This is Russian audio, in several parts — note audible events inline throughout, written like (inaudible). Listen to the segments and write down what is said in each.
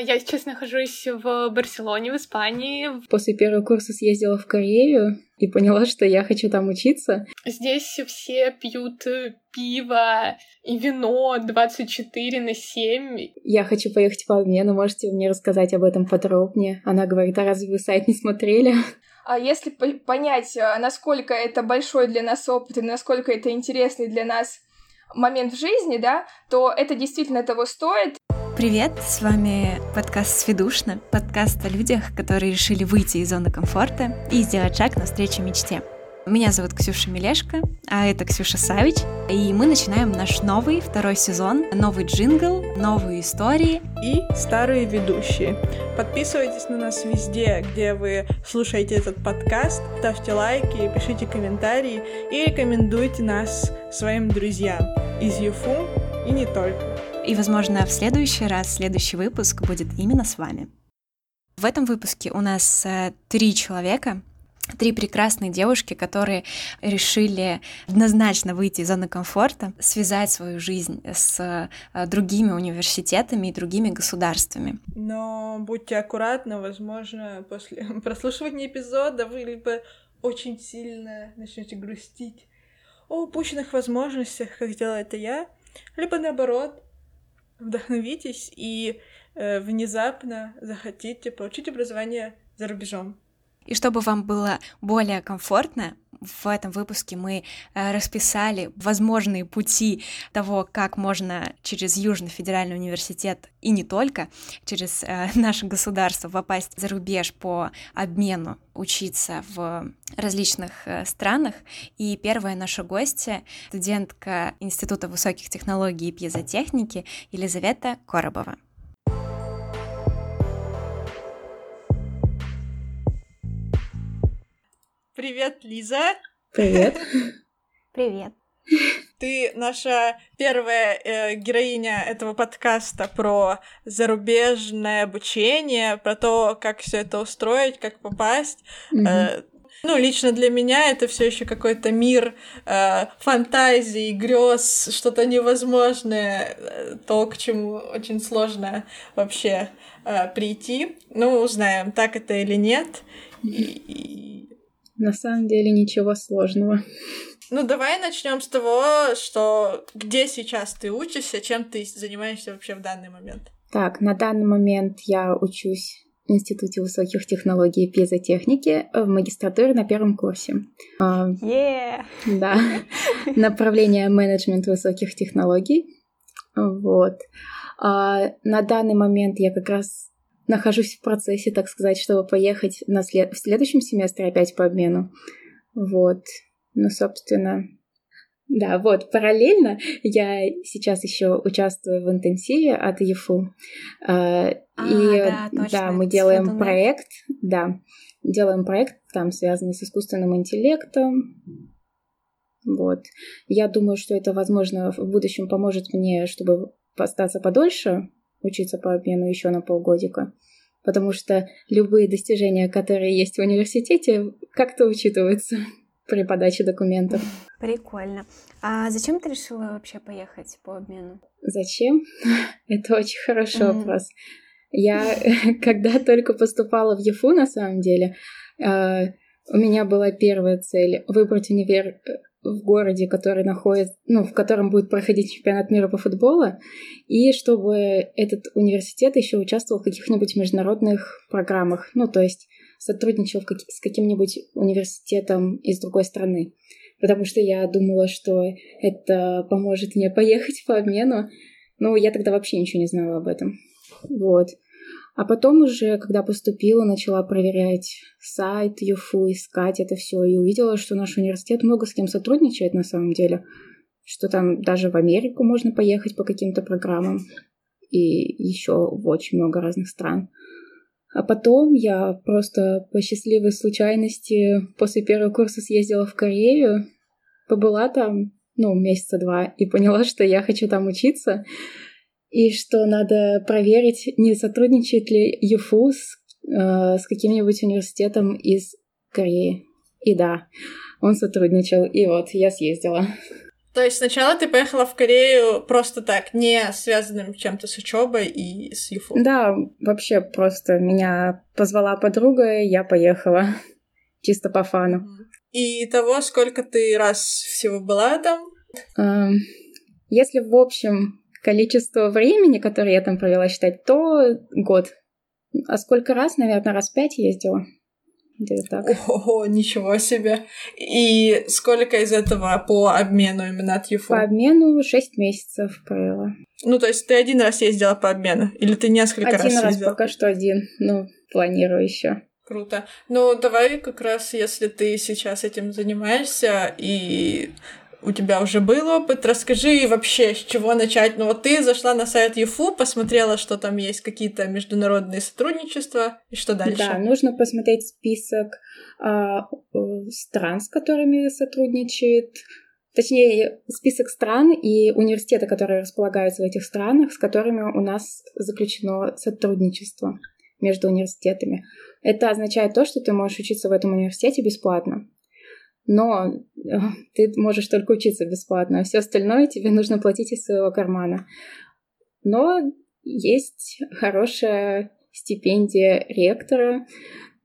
Я сейчас нахожусь в Барселоне, в Испании. После первого курса съездила в Корею и поняла, что я хочу там учиться. Здесь все пьют пиво и вино 24 на 7. Я хочу поехать по обмену. Можете мне рассказать об этом подробнее? Она говорит, а разве вы сайт не смотрели? А если понять, а, насколько это большой для нас опыт и насколько это интересный для нас момент в жизни, да, то это действительно того стоит. Привет, с вами подкаст «Сведушно», подкаст о людях, которые решили выйти из зоны комфорта и сделать шаг навстречу мечте. Меня зовут Ксюша Мелешко, а это Ксюша Савич, и мы начинаем наш новый второй сезон, новый джингл, новые истории и старые ведущие. Подписывайтесь на нас везде, где вы слушаете этот подкаст, ставьте лайки, пишите комментарии и рекомендуйте нас своим друзьям из ЮФУ и не только. И, возможно, в следующий раз, следующий выпуск будет именно с вами. В этом выпуске у нас э, три человека, три прекрасные девушки, которые решили однозначно выйти из зоны комфорта, связать свою жизнь с э, другими университетами и другими государствами. Но будьте аккуратны, возможно, после (laughs) прослушивания эпизода вы либо очень сильно начнете грустить о упущенных возможностях, как сделала это я, либо наоборот, вдохновитесь и э, внезапно захотите получить образование за рубежом. И чтобы вам было более комфортно, в этом выпуске мы э, расписали возможные пути того, как можно через Южный федеральный университет и не только, через э, (laughs) наше государство попасть за рубеж по обмену, учиться в различных э, странах. И первая наша гостья — студентка Института высоких технологий и пьезотехники Елизавета Коробова. Привет, Лиза. Привет. (laughs) Привет. Ты наша первая э, героиня этого подкаста про зарубежное обучение, про то, как все это устроить, как попасть. Mm-hmm. Э, ну, лично для меня это все еще какой-то мир э, фантазий, грез, что-то невозможное, э, то, к чему очень сложно вообще э, прийти. Ну, узнаем, так это или нет. И, на самом деле ничего сложного. Ну, давай начнем с того, что где сейчас ты учишься, чем ты занимаешься вообще в данный момент. Так, на данный момент я учусь в Институте высоких технологий и пьезотехники в магистратуре на первом курсе. А, yeah. Да. (laughs) Направление менеджмент высоких технологий. Вот. А на данный момент я как раз нахожусь в процессе, так сказать, чтобы поехать на след... в следующем семестре опять по обмену. Вот. Ну, собственно, да, вот, параллельно я сейчас еще участвую в интенсиве от ЕФУ. А, и да, точно, да, мы делаем проект, да, делаем проект, там, связанный с искусственным интеллектом. Вот. Я думаю, что это, возможно, в будущем поможет мне, чтобы остаться подольше учиться по обмену еще на полгодика, потому что любые достижения, которые есть в университете, как-то учитываются (laughs) при подаче документов. Прикольно. А зачем ты решила вообще поехать по обмену? Зачем? (laughs) Это очень хороший mm-hmm. вопрос. Я, (laughs) когда только поступала в ЕФУ, на самом деле, э, у меня была первая цель выбрать универ в городе, который находится, ну, в котором будет проходить чемпионат мира по футболу, и чтобы этот университет еще участвовал в каких-нибудь международных программах, ну, то есть сотрудничал как- с каким-нибудь университетом из другой страны. Потому что я думала, что это поможет мне (laughs) поехать по обмену. Но я тогда вообще ничего не знала об этом. Вот. А потом уже, когда поступила, начала проверять сайт ЮФУ, искать это все и увидела, что наш университет много с кем сотрудничает на самом деле, что там даже в Америку можно поехать по каким-то программам и еще в очень много разных стран. А потом я просто по счастливой случайности после первого курса съездила в Корею, побыла там, ну, месяца два, и поняла, что я хочу там учиться и что надо проверить, не сотрудничает ли ЮФУ с, э, с каким-нибудь университетом из Кореи. И да, он сотрудничал, и вот я съездила. То есть сначала ты поехала в Корею просто так, не связанным чем-то с учебой и с ЮФУ? Да, вообще просто меня позвала подруга, и я поехала (laughs) чисто по фану. И того, сколько ты раз всего была там? Эм, если в общем количество времени, которое я там провела считать, то год. А сколько раз? Наверное, раз пять ездила. Где-то так. Ого, ничего себе. И сколько из этого по обмену именно от ЮФУ? По обмену шесть месяцев провела. Ну, то есть ты один раз ездила по обмену? Или ты несколько один раз ездила? Один раз пока что один. Ну, планирую еще. Круто. Ну, давай как раз, если ты сейчас этим занимаешься и у тебя уже был опыт, расскажи вообще, с чего начать. Ну вот ты зашла на сайт ЮФУ, посмотрела, что там есть какие-то международные сотрудничества, и что дальше? Да, нужно посмотреть список а, стран, с которыми сотрудничает, точнее, список стран и университеты, которые располагаются в этих странах, с которыми у нас заключено сотрудничество между университетами. Это означает то, что ты можешь учиться в этом университете бесплатно но э, ты можешь только учиться бесплатно, а все остальное тебе нужно платить из своего кармана. Но есть хорошая стипендия ректора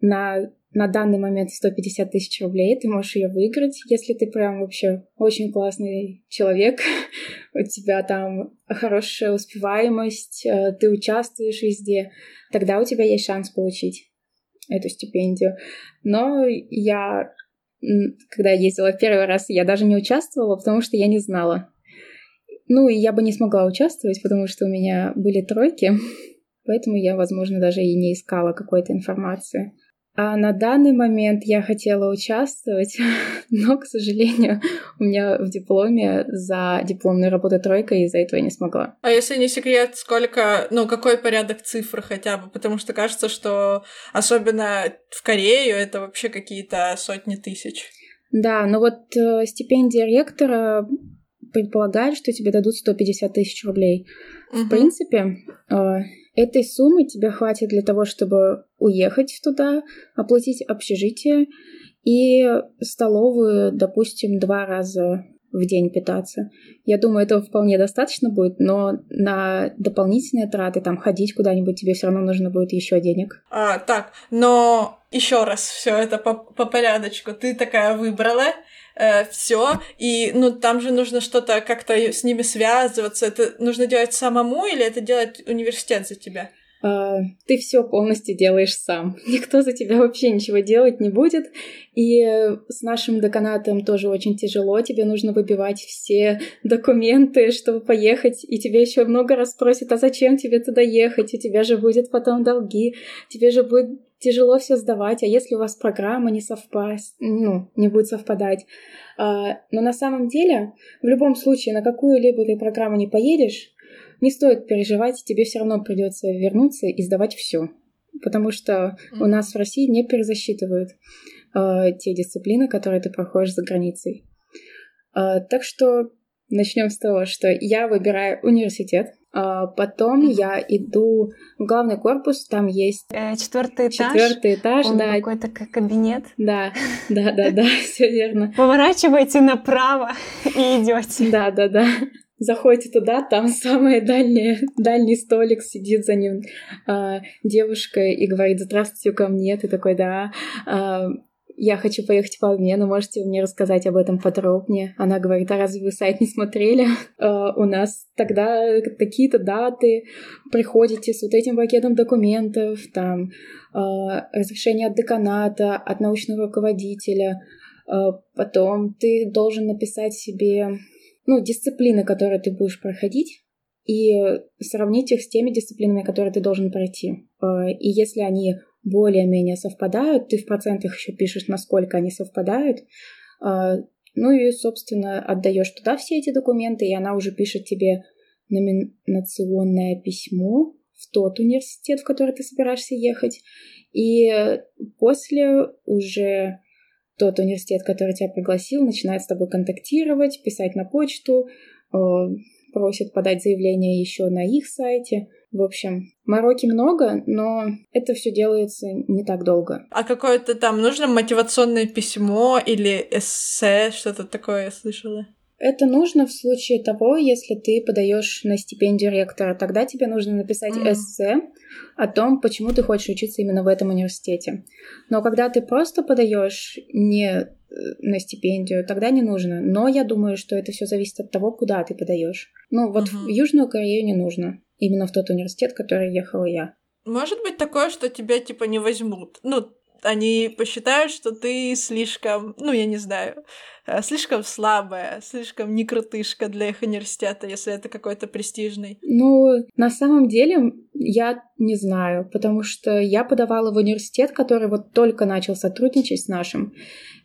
на, на данный момент 150 тысяч рублей. Ты можешь ее выиграть, если ты прям вообще очень классный человек. (laughs) У тебя там хорошая успеваемость, э, ты участвуешь везде. Тогда у тебя есть шанс получить эту стипендию. Но я когда я ездила первый раз, я даже не участвовала, потому что я не знала. Ну, и я бы не смогла участвовать, потому что у меня были тройки, (laughs) поэтому я, возможно, даже и не искала какой-то информации. А на данный момент я хотела участвовать, (laughs) но, к сожалению, у меня в дипломе за дипломную работу тройка, и из-за этого я не смогла. А если не секрет, сколько, ну, какой порядок цифр хотя бы? Потому что кажется, что особенно в Корею это вообще какие-то сотни тысяч. Да, но вот э, стипендия ректора предполагает, что тебе дадут 150 тысяч рублей. Угу. В принципе, э, Этой суммы тебе хватит для того, чтобы уехать туда, оплатить общежитие и столовую, допустим, два раза в день питаться. Я думаю, этого вполне достаточно будет, но на дополнительные траты, там, ходить куда-нибудь, тебе все равно нужно будет еще денег. А, так, но еще раз все это по, по порядочку. Ты такая выбрала, э, все, и ну там же нужно что-то как-то с ними связываться. Это нужно делать самому или это делает университет за тебя? Uh, ты все полностью делаешь сам. (laughs) Никто за тебя вообще ничего делать не будет. И с нашим деканатом тоже очень тяжело. Тебе нужно выбивать все документы, чтобы поехать. И тебе еще много раз спросят, а зачем тебе туда ехать? У тебя же будет потом долги. Тебе же будет тяжело все сдавать, а если у вас программа не совпасть, ну, не будет совпадать. А, но на самом деле, в любом случае, на какую-либо ты программу не поедешь, не стоит переживать, тебе все равно придется вернуться и сдавать все. Потому что у нас в России не перезасчитывают э, те дисциплины, которые ты проходишь за границей. Э, так что начнем с того, что я выбираю университет, а потом mm-hmm. я иду в главный корпус, там есть э, четвертый этаж. Четвертый этаж, Он да. Какой-то кабинет. Да, да, да, да, (laughs) все верно. Поворачивайте направо (laughs) и идете. Да, да, да. Заходите туда, там (laughs) самый дальний, дальний столик сидит за ним э, девушка и говорит «Здравствуйте, ко мне». Ты такой «Да». Э, я хочу поехать по обмену, можете мне рассказать об этом подробнее? Она говорит, а разве вы сайт не смотрели? Uh, (laughs) у нас тогда такие-то даты, приходите с вот этим пакетом документов, там, uh, разрешение от деканата, от научного руководителя, uh, потом ты должен написать себе, ну, дисциплины, которые ты будешь проходить, и сравнить их с теми дисциплинами, которые ты должен пройти. И если они более-менее совпадают, ты в процентах еще пишешь, насколько они совпадают, а, ну и, собственно, отдаешь туда все эти документы, и она уже пишет тебе номинационное письмо в тот университет, в который ты собираешься ехать. И после уже тот университет, который тебя пригласил, начинает с тобой контактировать, писать на почту, а, просит подать заявление еще на их сайте – в общем, мороки много, но это все делается не так долго. А какое-то там нужно мотивационное письмо или эссе, что-то такое я слышала? Это нужно в случае того, если ты подаешь на стипендию ректора. Тогда тебе нужно написать mm. эссе о том, почему ты хочешь учиться именно в этом университете. Но когда ты просто подаешь не э, на стипендию, тогда не нужно. Но я думаю, что это все зависит от того, куда ты подаешь. Ну, вот uh-huh. в Южную Корею не нужно. Именно в тот университет, в который ехала я. Может быть такое, что тебя типа не возьмут. Ну, они посчитают, что ты слишком, ну, я не знаю, э, слишком слабая, слишком не крутышка для их университета, если это какой-то престижный. Ну, на самом деле, я не знаю, потому что я подавала в университет, который вот только начал сотрудничать с нашим,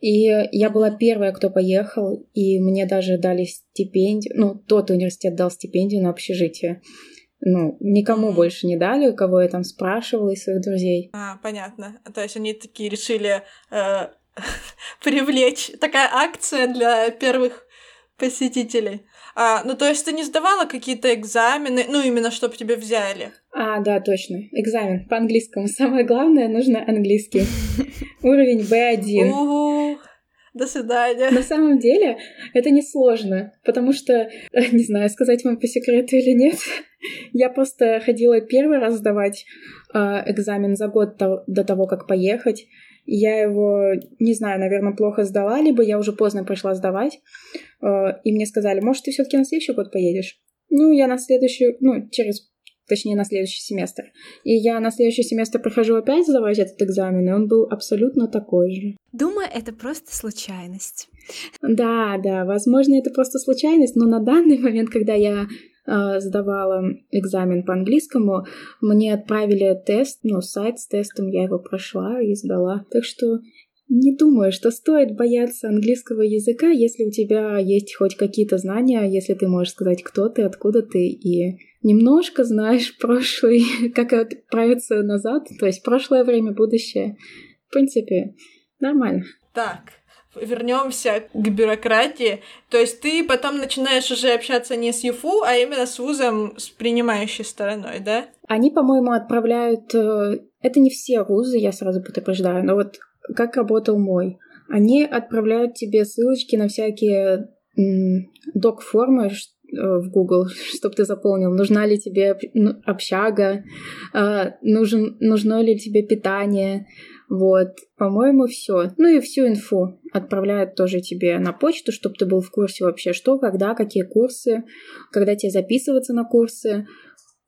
и я была первая, кто поехал, и мне даже дали стипендию, ну, тот университет дал стипендию на общежитие ну, никому больше не дали, кого я там спрашивала из своих друзей. А, понятно. То есть они такие решили э, (laughs) привлечь такая акция для первых посетителей. А, ну, то есть ты не сдавала какие-то экзамены, ну, именно чтобы тебе взяли? А, да, точно. Экзамен по английскому. (laughs) Самое главное, нужно английский. (laughs) Уровень B1. До свидания. На самом деле это несложно, потому что, (laughs) не знаю, сказать вам по секрету или нет, (laughs) я просто ходила первый раз сдавать э, экзамен за год до, до того, как поехать. Я его, не знаю, наверное, плохо сдала, либо я уже поздно пошла сдавать. Э, и мне сказали, может, ты все-таки на следующий год поедешь? Ну, я на следующий, ну, через точнее, на следующий семестр. И я на следующий семестр прохожу опять сдавать этот экзамен, и он был абсолютно такой же. Думаю, это просто случайность. Да, да, возможно, это просто случайность, но на данный момент, когда я э, сдавала экзамен по английскому, мне отправили тест, ну, сайт с тестом, я его прошла и сдала. Так что не думаю, что стоит бояться английского языка, если у тебя есть хоть какие-то знания, если ты можешь сказать, кто ты, откуда ты, и немножко знаешь прошлый, (laughs) как отправиться назад, то есть прошлое время, будущее. В принципе, нормально. Так, вернемся к бюрократии. То есть ты потом начинаешь уже общаться не с ЮФУ, а именно с вузом, с принимающей стороной, да? Они, по-моему, отправляют... Э, это не все вузы, я сразу предупреждаю, но вот как работал мой. Они отправляют тебе ссылочки на всякие док-формы, в Google, (laughs) чтобы ты заполнил, нужна ли тебе ну, общага, а, нужен, нужно ли тебе питание. Вот, по-моему, все. Ну и всю инфу отправляют тоже тебе на почту, чтобы ты был в курсе вообще, что, когда, какие курсы, когда тебе записываться на курсы.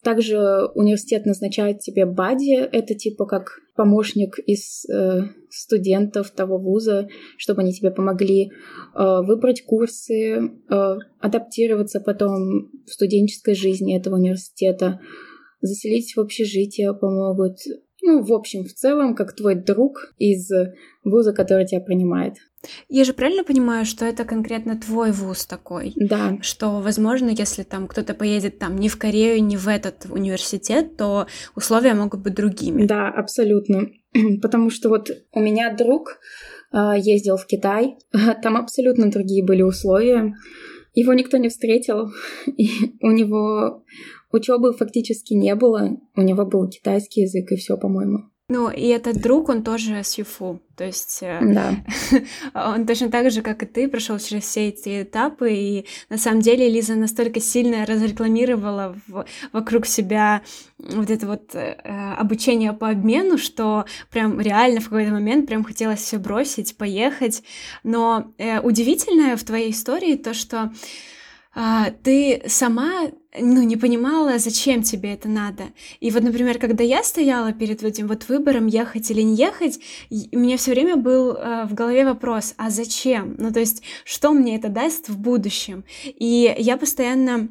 Также университет назначает тебе бади, это типа как помощник из э, студентов того вуза, чтобы они тебе помогли э, выбрать курсы, э, адаптироваться потом в студенческой жизни этого университета, заселить в общежитие помогут. Ну, в общем, в целом, как твой друг из вуза, который тебя принимает. Я же правильно понимаю, что это конкретно твой вуз такой? Да. Что, возможно, если там кто-то поедет там не в Корею, не в этот университет, то условия могут быть другими. Да, абсолютно. (clears throat) Потому что вот у меня друг э, ездил в Китай, (laughs) там абсолютно другие были условия. Его никто не встретил, (laughs) и у него учебы фактически не было. У него был китайский язык и все, по-моему. Ну, и этот друг, он тоже с ЮФУ, то есть э, да. (laughs) он точно так же, как и ты, прошел через все эти этапы, и на самом деле Лиза настолько сильно разрекламировала в, вокруг себя вот это вот э, обучение по обмену, что прям реально в какой-то момент прям хотелось все бросить, поехать. Но э, удивительное в твоей истории то, что а, ты сама ну, не понимала, зачем тебе это надо. И вот, например, когда я стояла перед этим вот выбором, ехать или не ехать, у меня все время был э, в голове вопрос, а зачем? Ну, то есть, что мне это даст в будущем? И я постоянно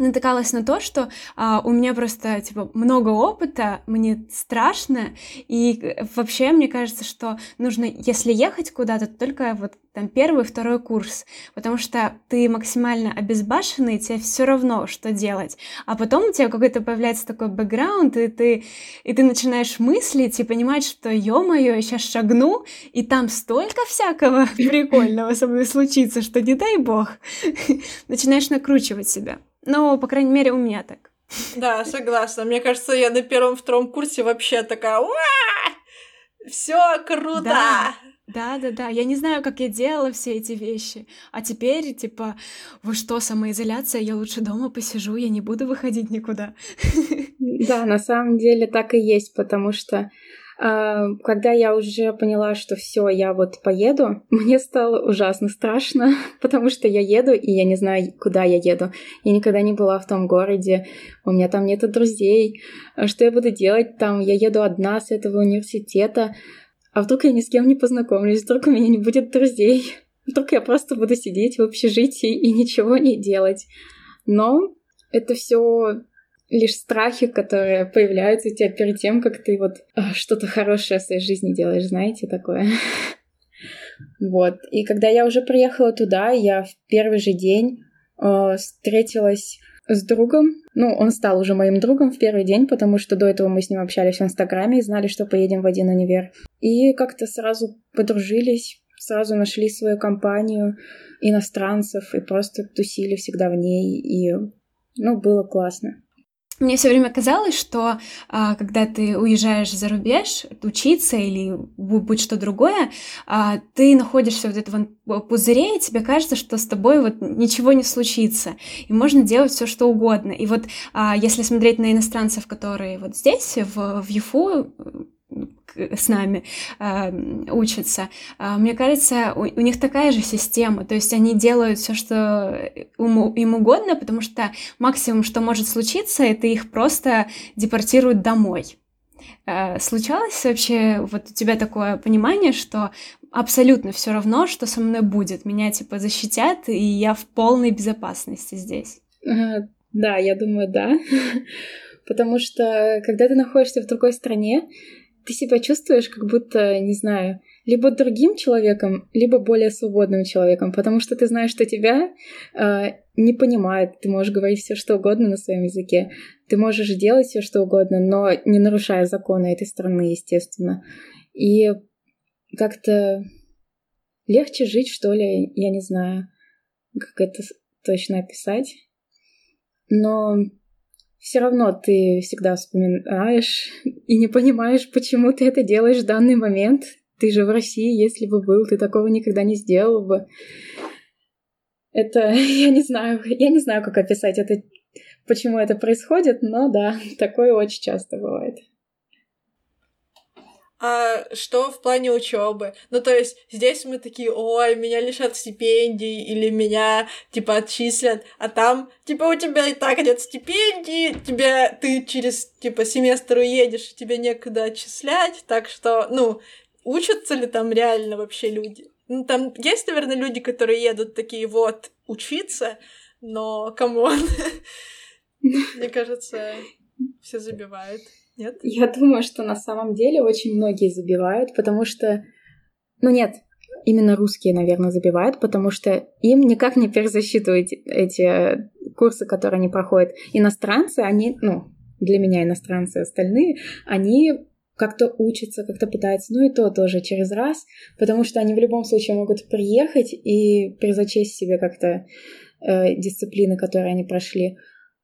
натыкалась на то, что а, у меня просто типа много опыта, мне страшно, и вообще мне кажется, что нужно, если ехать куда-то, только вот там первый, второй курс, потому что ты максимально обезбашенный, тебе все равно, что делать, а потом у тебя какой-то появляется такой бэкграунд, и ты, и ты начинаешь мыслить и понимать, что, ё-моё, я сейчас шагну, и там столько всякого (laughs) прикольного со мной случится, что не дай бог, (laughs) начинаешь накручивать себя. Ну, по крайней мере, у меня так. Да, согласна. Мне кажется, я на первом-втором курсе вообще такая Все круто! Да. Да, да, да. Я не знаю, как я делала все эти вещи. А теперь, типа, вы что, самоизоляция? Я лучше дома посижу, я не буду выходить никуда. Да, на самом деле так и есть, потому что когда я уже поняла, что все, я вот поеду, (laughs) мне стало ужасно страшно, (laughs) потому что я еду, и я не знаю, куда я еду. Я никогда не была в том городе, у меня там нету друзей. А что я буду делать там? Я еду одна с этого университета. А вдруг я ни с кем не познакомлюсь, вдруг у меня не будет друзей, (laughs) вдруг я просто буду сидеть в общежитии и ничего не делать. Но это все лишь страхи, которые появляются у тебя перед тем, как ты вот а, что-то хорошее в своей жизни делаешь, знаете, такое. (laughs) Вот. И когда я уже приехала туда, я в первый же день э, встретилась с другом. Ну, он стал уже моим другом в первый день, потому что до этого мы с ним общались в Инстаграме и знали, что поедем в один универ. И как-то сразу подружились, сразу нашли свою компанию иностранцев и просто тусили всегда в ней. И, ну, было классно. Мне все время казалось, что а, когда ты уезжаешь за рубеж учиться или будь что другое, а, ты находишься вот в этом пузыре, и тебе кажется, что с тобой вот ничего не случится, и можно делать все что угодно. И вот а, если смотреть на иностранцев, которые вот здесь, в, в ЮФУ, с нами э, учатся. Э, мне кажется, у, у них такая же система, то есть они делают все, что им, им угодно, потому что максимум, что может случиться, это их просто депортируют домой. Э, случалось вообще вот у тебя такое понимание, что абсолютно все равно, что со мной будет, меня типа защитят, и я в полной безопасности здесь? Да, я думаю, да. (laughs) Потому что когда ты находишься в другой стране, ты себя чувствуешь как будто, не знаю, либо другим человеком, либо более свободным человеком, потому что ты знаешь, что тебя э, не понимают, ты можешь говорить все что угодно на своем языке, ты можешь делать все что угодно, но не нарушая законы этой страны, естественно. И как-то легче жить, что ли, я не знаю, как это точно описать. Но все равно ты всегда вспоминаешь (laughs) и не понимаешь, почему ты это делаешь в данный момент. Ты же в России, если бы был, ты такого никогда не сделал бы. Это, (laughs) я не знаю, я не знаю, как описать это, почему это происходит, но да, (laughs) такое очень часто бывает а что в плане учебы. Ну, то есть здесь мы такие, ой, меня лишат стипендий, или меня, типа, отчислят, а там, типа, у тебя и так нет стипендии, тебе, ты через, типа, семестр уедешь, тебе некуда отчислять, так что, ну, учатся ли там реально вообще люди? Ну, там есть, наверное, люди, которые едут такие, вот, учиться, но, come on, (laughs) мне кажется, все забивают. Нет? Я думаю, что на самом деле очень многие забивают, потому что... Ну нет, именно русские, наверное, забивают, потому что им никак не перезасчитывают эти курсы, которые они проходят. Иностранцы, они, ну, для меня иностранцы остальные, они как-то учатся, как-то пытаются, ну и то тоже через раз, потому что они в любом случае могут приехать и перезачесть себе как-то э, дисциплины, которые они прошли.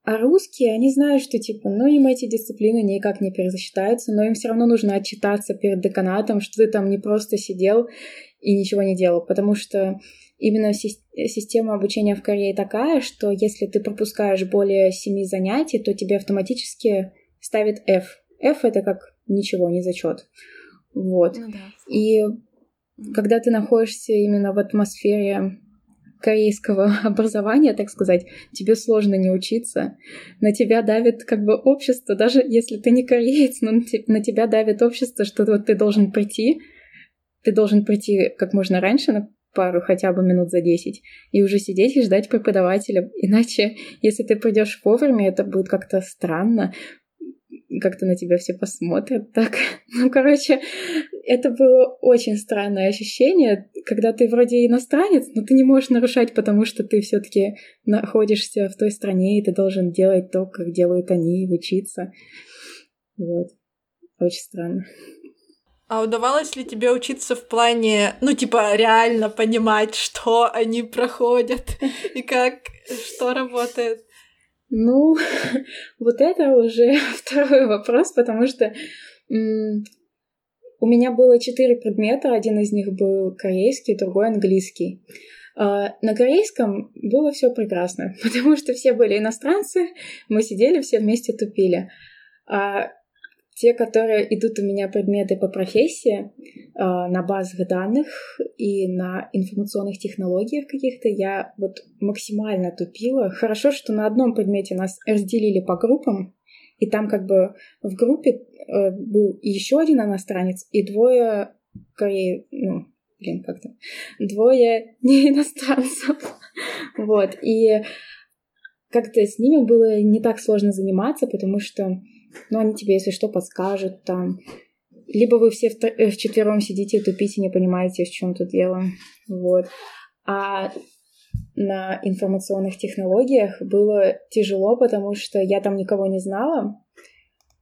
А русские, они знают, что типа, ну им эти дисциплины никак не перезасчитаются, но им все равно нужно отчитаться перед деканатом, что ты там не просто сидел и ничего не делал, потому что именно система обучения в Корее такая, что если ты пропускаешь более семи занятий, то тебе автоматически ставит F. F это как ничего, не зачет. Вот. Ну, да. И когда ты находишься именно в атмосфере корейского (laughs) образования, так сказать, тебе сложно не учиться. На тебя давит как бы общество, даже если ты не кореец, но на тебя давит общество, что вот ты должен прийти, ты должен прийти как можно раньше на пару хотя бы минут за 10 и уже сидеть и ждать преподавателя. Иначе, если ты придешь вовремя, это будет как-то странно как-то на тебя все посмотрят (laughs) так. Ну, короче, это было очень странное ощущение, когда ты вроде иностранец, но ты не можешь нарушать, потому что ты все таки находишься в той стране, и ты должен делать то, как делают они, учиться. Вот. Очень странно. А удавалось ли тебе учиться в плане, ну, типа, реально понимать, что они проходят и как, что работает? Ну, (laughs) вот это уже (laughs) второй вопрос, потому что у меня было четыре предмета, один из них был корейский, другой английский. А, на корейском было все прекрасно, (laughs) потому что все были иностранцы, мы сидели все вместе тупили. А те, которые идут у меня предметы по профессии, а, на базах данных и на информационных технологиях каких-то, я вот максимально тупила. Хорошо, что на одном предмете нас разделили по группам, и там как бы в группе э, был еще один иностранец и двое корей, ну, блин, как-то, двое не (laughs) иностранцев. вот, и как-то с ними было не так сложно заниматься, потому что, ну, они тебе, если что, подскажут там. Либо вы все э, вчетвером сидите и тупите, не понимаете, в чем тут дело. Вот. А на информационных технологиях было тяжело, потому что я там никого не знала,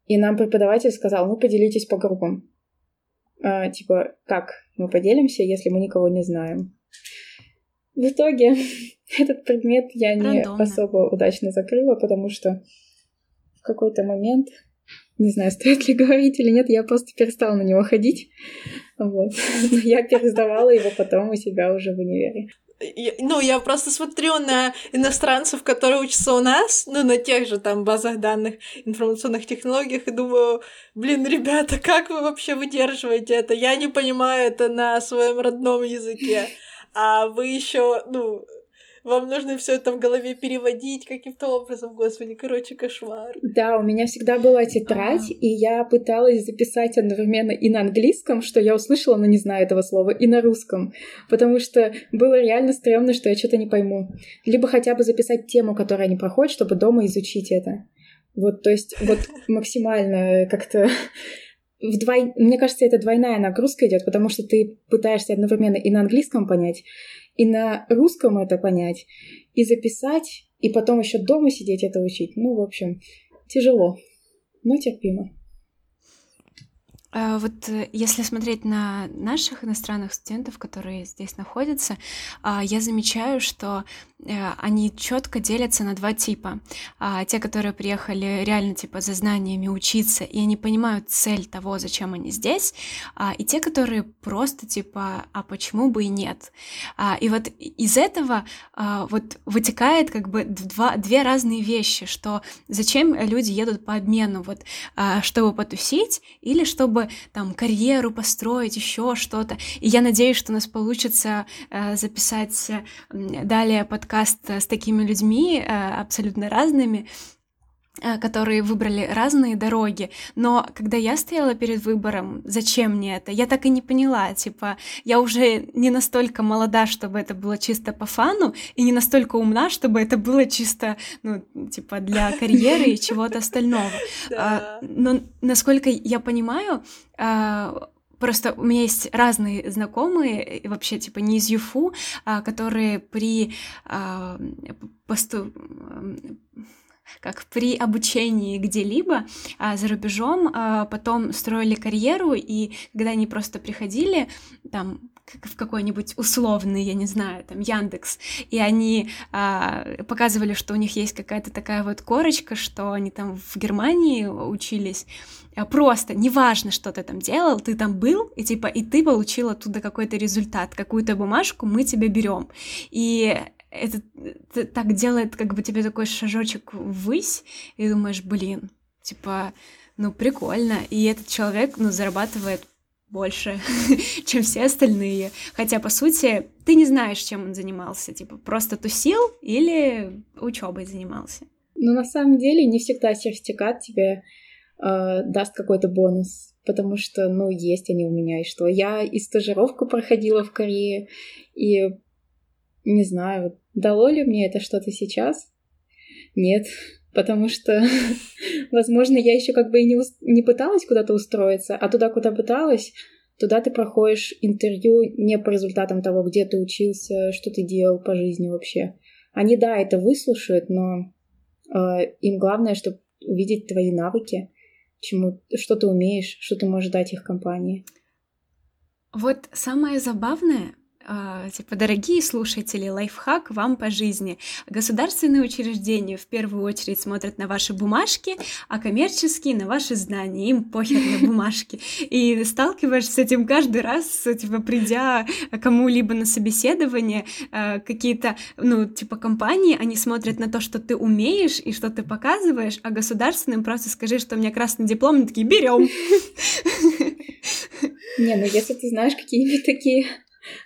и нам преподаватель сказал, ну, поделитесь по группам. А, типа, как мы поделимся, если мы никого не знаем? В итоге (laughs) этот предмет я не Рандомно. особо удачно закрыла, потому что в какой-то момент, не знаю, (laughs) стоит ли говорить или нет, я просто перестала на него ходить. Вот. (laughs) Но я пересдавала его потом у себя уже в универе ну, я просто смотрю на иностранцев, которые учатся у нас, ну, на тех же там базах данных, информационных технологиях, и думаю, блин, ребята, как вы вообще выдерживаете это? Я не понимаю это на своем родном языке. А вы еще, ну, вам нужно все это в голове переводить каким-то образом, господи, короче, кошмар. Да, у меня всегда была тетрадь, а и я пыталась записать одновременно и на английском, что я услышала, но не знаю этого слова, и на русском, потому что было реально стрёмно, что я что-то не пойму. Либо хотя бы записать тему, которую они проходят, чтобы дома изучить это. Вот, то есть, вот (laughs) максимально как-то вдвой... Мне кажется, это двойная нагрузка идет, потому что ты пытаешься одновременно и на английском понять, и на русском это понять, и записать, и потом еще дома сидеть это учить. Ну, в общем, тяжело, но терпимо. А, вот э, если смотреть на наших иностранных студентов, которые здесь находятся, а, я замечаю, что э, они четко делятся на два типа. А, те, которые приехали реально типа за знаниями учиться, и они понимают цель того, зачем они здесь, и те, которые просто типа, а почему бы и нет. И вот из этого вот вытекает как бы два, две разные вещи, что зачем люди едут по обмену, вот чтобы потусить или чтобы там карьеру построить, еще что-то. И я надеюсь, что у нас получится э, записать э, далее подкаст с такими людьми э, абсолютно разными, Э, которые выбрали разные дороги, но когда я стояла перед выбором, зачем мне это, я так и не поняла, типа, я уже не настолько молода, чтобы это было чисто по фану, и не настолько умна, чтобы это было чисто, ну, типа, для (laughs) карьеры и чего-то остального. А, но, насколько я понимаю, а, Просто у меня есть разные знакомые, вообще типа не из ЮФУ, а, которые при посту как при обучении где-либо а, за рубежом, а, потом строили карьеру, и когда они просто приходили, там, в какой-нибудь условный, я не знаю, там, Яндекс, и они а, показывали, что у них есть какая-то такая вот корочка, что они там в Германии учились, а, просто, неважно, что ты там делал, ты там был, и типа, и ты получил оттуда какой-то результат, какую-то бумажку мы тебе берем. И это, так делает как бы тебе такой шажочек ввысь, и думаешь, блин, типа, ну прикольно, и этот человек, ну, зарабатывает больше, (laughs) чем все остальные. Хотя, по сути, ты не знаешь, чем он занимался. Типа, просто тусил или учебой занимался. Ну, на самом деле, не всегда сертификат тебе э, даст какой-то бонус. Потому что, ну, есть они у меня, и что? Я и стажировку проходила в Корее, и не знаю, дало ли мне это что-то сейчас? Нет, потому что, (laughs) возможно, я еще как бы и не, не пыталась куда-то устроиться, а туда, куда пыталась, туда ты проходишь интервью не по результатам того, где ты учился, что ты делал по жизни вообще. Они, да, это выслушают, но э, им главное, чтобы увидеть твои навыки, чему, что ты умеешь, что ты можешь дать их компании. Вот самое забавное, типа, дорогие слушатели, лайфхак вам по жизни. Государственные учреждения в первую очередь смотрят на ваши бумажки, а коммерческие на ваши знания. Им похер на (laughs) бумажки. И сталкиваешься с этим каждый раз, типа, придя кому-либо на собеседование, э, какие-то, ну, типа, компании, они смотрят на то, что ты умеешь и что ты показываешь, а государственным просто скажи, что у меня красный диплом, они такие, берем. (laughs) Не, ну если ты знаешь какие-нибудь такие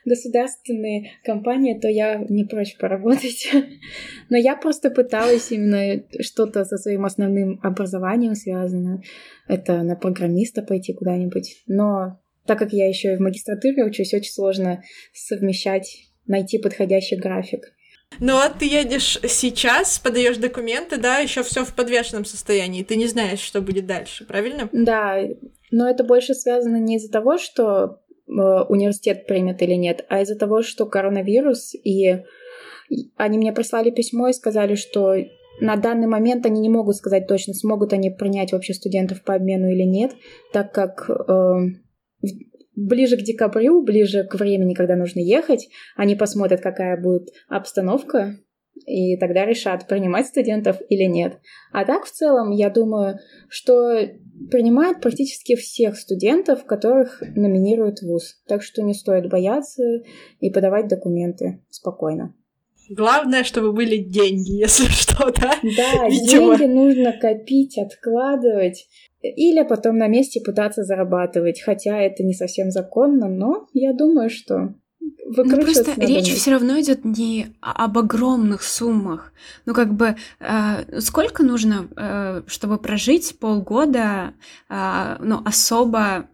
государственные компании, то я не прочь поработать. (laughs) Но я просто пыталась именно что-то со своим основным образованием связано. Это на программиста пойти куда-нибудь. Но так как я еще и в магистратуре учусь, очень сложно совмещать, найти подходящий график. Ну а ты едешь сейчас, подаешь документы, да, еще все в подвешенном состоянии. Ты не знаешь, что будет дальше, правильно? Да, но это больше связано не из-за того, что университет примет или нет, а из-за того, что коронавирус, и они мне прислали письмо и сказали, что на данный момент они не могут сказать точно, смогут они принять вообще студентов по обмену или нет, так как э, ближе к декабрю, ближе к времени, когда нужно ехать, они посмотрят, какая будет обстановка, и тогда решат, принимать студентов или нет. А так, в целом, я думаю, что принимают практически всех студентов, которых номинирует ВУЗ. Так что не стоит бояться и подавать документы спокойно. Главное, чтобы были деньги, (laughs) если что, да? Да, Видимо. деньги нужно копить, откладывать. Или потом на месте пытаться зарабатывать, хотя это не совсем законно, но я думаю, что ну просто речь все равно идет не об огромных суммах. Ну как бы э, сколько нужно, э, чтобы прожить полгода, э, ну особо,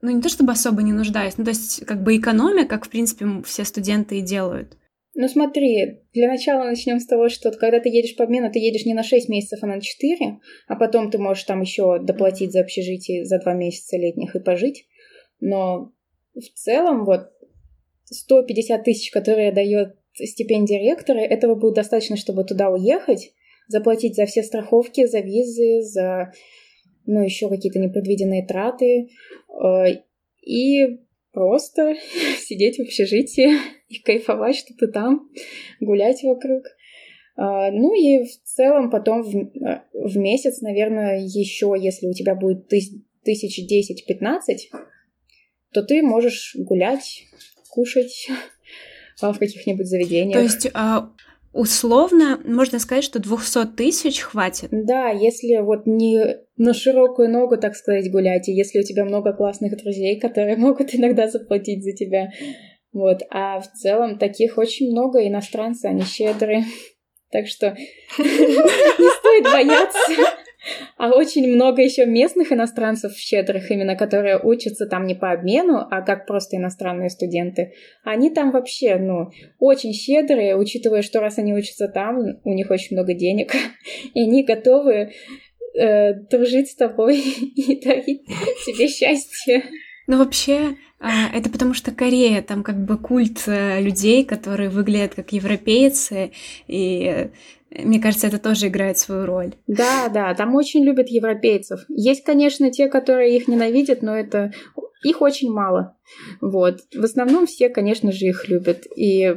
ну не то чтобы особо не нуждаясь, ну то есть как бы экономия, как в принципе все студенты и делают. Ну смотри, для начала начнем с того, что когда ты едешь по обмену, ты едешь не на 6 месяцев, а на 4, а потом ты можешь там еще доплатить за общежитие за 2 месяца летних и пожить. Но в целом вот 150 тысяч, которые дает стипендия ректора, этого будет достаточно, чтобы туда уехать, заплатить за все страховки, за визы, за ну, еще какие-то непредвиденные траты. Э, и просто (laughs) сидеть в общежитии и кайфовать, что ты там, гулять вокруг. А, ну и в целом потом в, э, в месяц, наверное, еще, если у тебя будет тысяч десять-пятнадцать, то ты можешь гулять, кушать (laughs) в каких-нибудь заведениях. То есть а, условно можно сказать, что 200 тысяч хватит? Да, если вот не на широкую ногу, так сказать, гулять, и если у тебя много классных друзей, которые (laughs) могут иногда заплатить за тебя. Вот, а в целом таких очень много, иностранцы, они щедрые. (laughs) Так что не стоит бояться. А очень много еще местных иностранцев щедрых, именно которые учатся там не по обмену, а как просто иностранные студенты. Они там вообще, ну, очень щедрые, учитывая, что раз они учатся там, у них очень много денег, (laughs) и они готовы э, дружить с тобой (laughs) и дарить тебе счастье. Ну, вообще, а, это потому что Корея, там как бы культ э, людей, которые выглядят как европейцы, и мне кажется, это тоже играет свою роль. Да, да, там очень любят европейцев. Есть, конечно, те, которые их ненавидят, но это их очень мало. Вот. В основном все, конечно же, их любят. И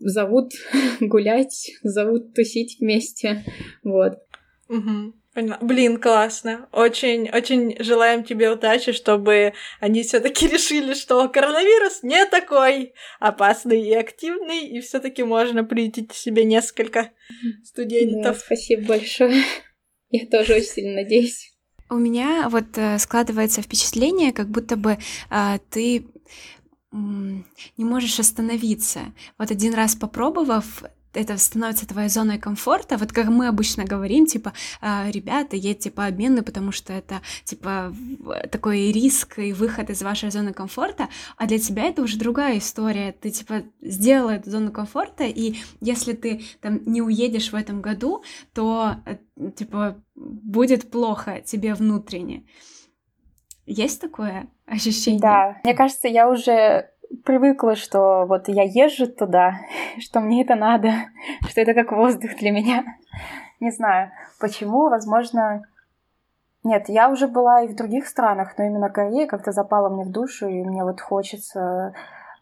зовут гулять, зовут тусить вместе. Вот. Угу. Поняла. Блин, классно. Очень, очень желаем тебе удачи, чтобы они все-таки (laughs) решили, что коронавирус не такой опасный и активный, и все-таки можно приютить себе несколько студентов. Да, спасибо большое. (laughs) Я тоже очень сильно надеюсь. У меня вот э, складывается впечатление, как будто бы э, ты не можешь остановиться. Вот один раз попробовав, это становится твоей зоной комфорта. Вот как мы обычно говорим, типа, «А, ребята, едьте по обмену, потому что это, типа, такой риск и выход из вашей зоны комфорта, а для тебя это уже другая история. Ты, типа, сделал эту зону комфорта, и если ты там не уедешь в этом году, то, э, типа, будет плохо тебе внутренне. Есть такое ощущение? Да, мне кажется, я уже привыкла, что вот я езжу туда, (laughs) что мне это надо, (laughs) что это как воздух для меня. Не знаю, почему, возможно... Нет, я уже была и в других странах, но именно Корея как-то запала мне в душу, и мне вот хочется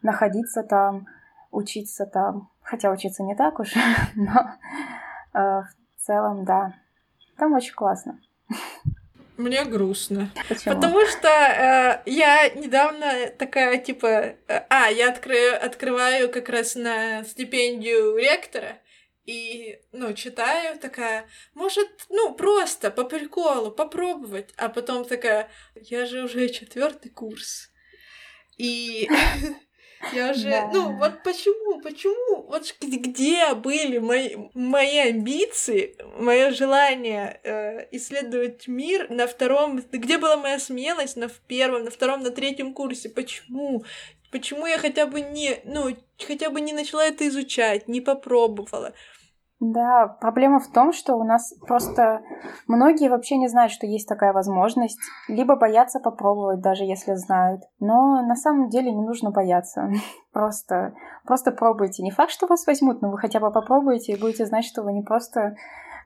находиться там, учиться там. Хотя учиться не так уж, (laughs) но э, в целом, да. Там очень классно. Мне грустно. Почему? Потому что э, я недавно такая, типа, э, а, я открою, открываю как раз на стипендию ректора, и, ну, читаю, такая, может, ну, просто по приколу попробовать, а потом такая, я же уже четвертый курс. И (laughs) я же, да. ну, вот почему, почему, вот где были мои, мои амбиции, мое желание э, исследовать мир на втором, где была моя смелость на первом, на втором, на третьем курсе, почему? Почему я хотя бы не, ну, хотя бы не начала это изучать, не попробовала? Да, проблема в том, что у нас просто многие вообще не знают, что есть такая возможность, либо боятся попробовать, даже если знают. Но на самом деле не нужно бояться. (laughs) Просто, просто пробуйте. Не факт, что вас возьмут, но вы хотя бы попробуйте и будете знать, что вы не просто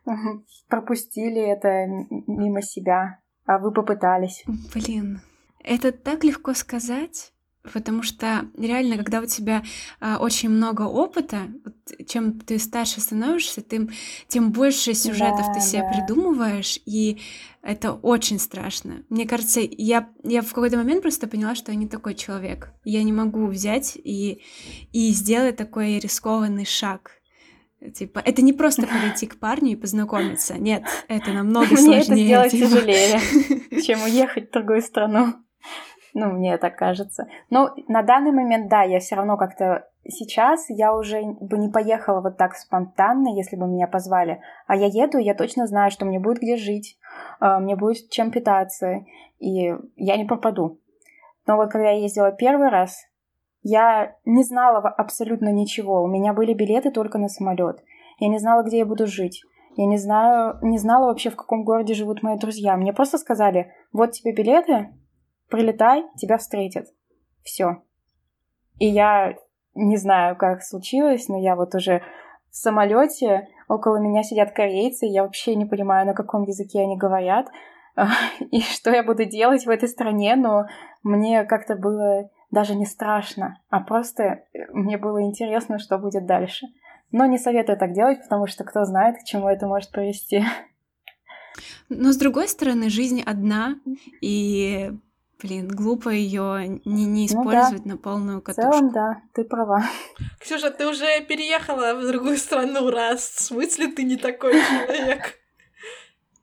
(laughs) пропустили это мимо себя, а вы попытались. Блин, это так легко сказать. Потому что реально, когда у тебя а, очень много опыта, вот, чем ты старше становишься, тем, тем больше сюжетов да, ты себе да. придумываешь, и это очень страшно. Мне кажется, я, я в какой-то момент просто поняла, что я не такой человек. Я не могу взять и, и сделать такой рискованный шаг. Типа, это не просто подойти к парню и познакомиться. Нет, это намного сложнее. Мне это сделать типа. тяжелее, чем (laughs) уехать в другую страну. Ну, мне так кажется. Но на данный момент, да, я все равно как-то сейчас я уже бы не поехала вот так спонтанно, если бы меня позвали. А я еду, я точно знаю, что мне будет где жить, а, мне будет чем питаться, и я не пропаду. Но вот когда я ездила первый раз, я не знала абсолютно ничего. У меня были билеты только на самолет. Я не знала, где я буду жить. Я не знаю, не знала вообще, в каком городе живут мои друзья. Мне просто сказали, вот тебе билеты, прилетай, тебя встретят. Все. И я не знаю, как случилось, но я вот уже в самолете, около меня сидят корейцы, я вообще не понимаю, на каком языке они говорят, (laughs) и что я буду делать в этой стране, но мне как-то было даже не страшно, а просто мне было интересно, что будет дальше. Но не советую так делать, потому что кто знает, к чему это может привести. Но с другой стороны, жизнь одна, и Блин, глупо ее не, не использовать ну, да. на полную катушку. В целом, да, ты права. Ксюша, ты уже переехала в другую страну раз. В смысле ты не такой человек?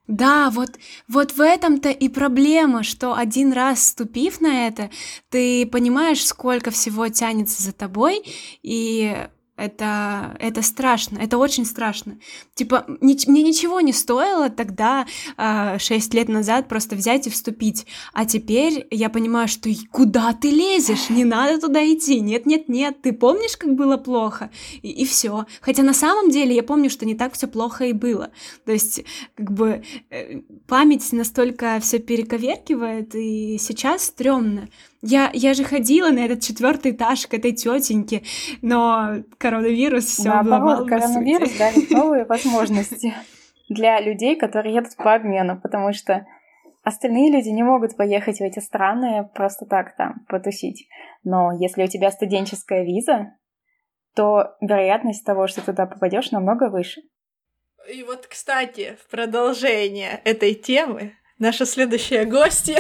Да, вот, вот в этом-то и проблема, что один раз ступив на это, ты понимаешь, сколько всего тянется за тобой, и это, это страшно, это очень страшно. Типа, ни, мне ничего не стоило тогда, э, 6 лет назад, просто взять и вступить. А теперь я понимаю, что куда ты лезешь? Не надо туда идти. Нет, нет, нет. Ты помнишь, как было плохо? И, и все. Хотя на самом деле я помню, что не так все плохо и было. То есть, как бы, э, память настолько все перековеркивает, и сейчас стрёмно. Я, я же ходила на этот четвертый этаж к этой тетеньке, но коронавирус все обломал. Коронавирус дарит новые (laughs) возможности для людей, которые едут по обмену, потому что остальные люди не могут поехать в эти страны просто так там потусить. Но если у тебя студенческая виза, то вероятность того, что ты туда попадешь, намного выше. И вот, кстати, в продолжение этой темы наша следующая гостья,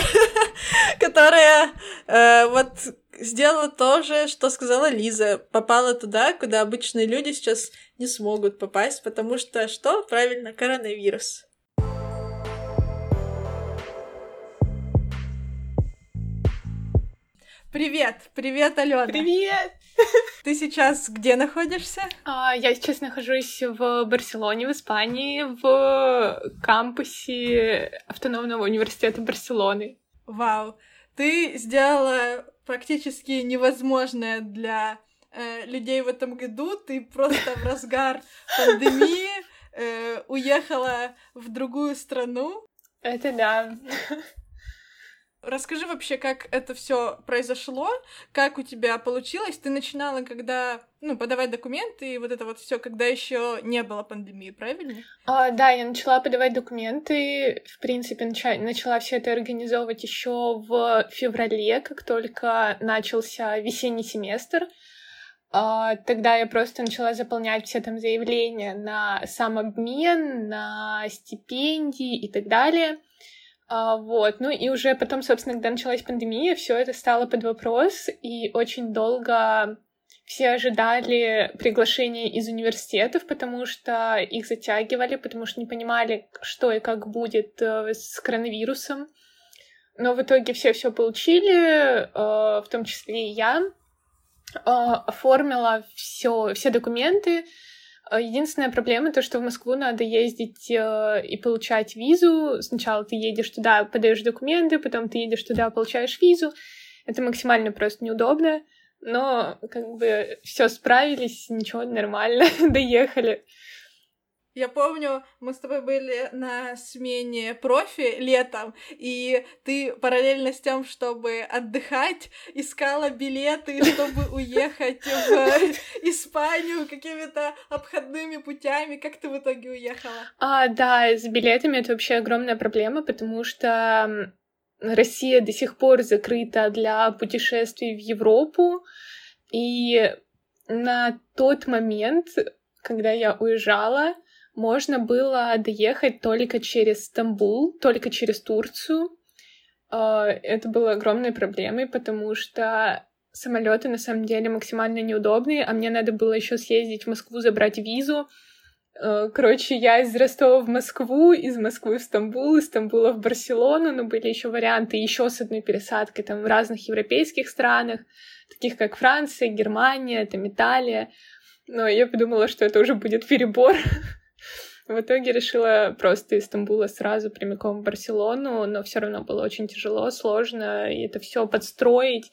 (laughs) которая э, вот сделала то же, что сказала Лиза. Попала туда, куда обычные люди сейчас не смогут попасть, потому что что? Правильно, коронавирус. Привет, привет, Алена. Привет. (laughs) Ты сейчас где находишься? А, я сейчас нахожусь в Барселоне, в Испании, в кампусе автономного университета Барселоны. Вау, ты сделала практически невозможное для э, людей в этом году. Ты просто в разгар (laughs) пандемии э, уехала в другую страну. Это да. Расскажи вообще, как это все произошло, как у тебя получилось. Ты начинала, когда ну, подавать документы и вот это вот все, когда еще не было пандемии, правильно? А, да, я начала подавать документы. В принципе, начала, начала все это организовывать еще в феврале, как только начался весенний семестр. А, тогда я просто начала заполнять все там заявления на самообмен, на стипендии и так далее. А, вот, ну и уже потом, собственно, когда началась пандемия, все это стало под вопрос, и очень долго все ожидали приглашения из университетов, потому что их затягивали, потому что не понимали, что и как будет э, с коронавирусом. Но в итоге все все получили, э, в том числе и я. Э, оформила все, все документы, а, единственная проблема то, что в Москву надо ездить э, и получать визу. Сначала ты едешь туда, подаешь документы, потом ты едешь туда, получаешь визу. Это максимально просто неудобно. Но как бы все справились, ничего, нормально, (laughs) доехали. Я помню, мы с тобой были на смене профи летом, и ты параллельно с тем, чтобы отдыхать, искала билеты, (laughs) чтобы уехать в (laughs) Испанию какими-то обходными путями. Как ты в итоге уехала? А, да, с билетами это вообще огромная проблема, потому что Россия до сих пор закрыта для путешествий в Европу, и на тот момент, когда я уезжала, можно было доехать только через Стамбул, только через Турцию. А, это было огромной проблемой, потому что самолеты на самом деле максимально неудобные, а мне надо было еще съездить в Москву, забрать визу. А, короче, я из Ростова в Москву, из Москвы в Стамбул, из Стамбула в Барселону, но были еще варианты еще с одной пересадкой там в разных европейских странах, таких как Франция, Германия, там Италия. Но я подумала, что это уже будет перебор. (laughs) В итоге решила просто из Стамбула сразу прямиком в Барселону, но все равно было очень тяжело, сложно, и это все подстроить.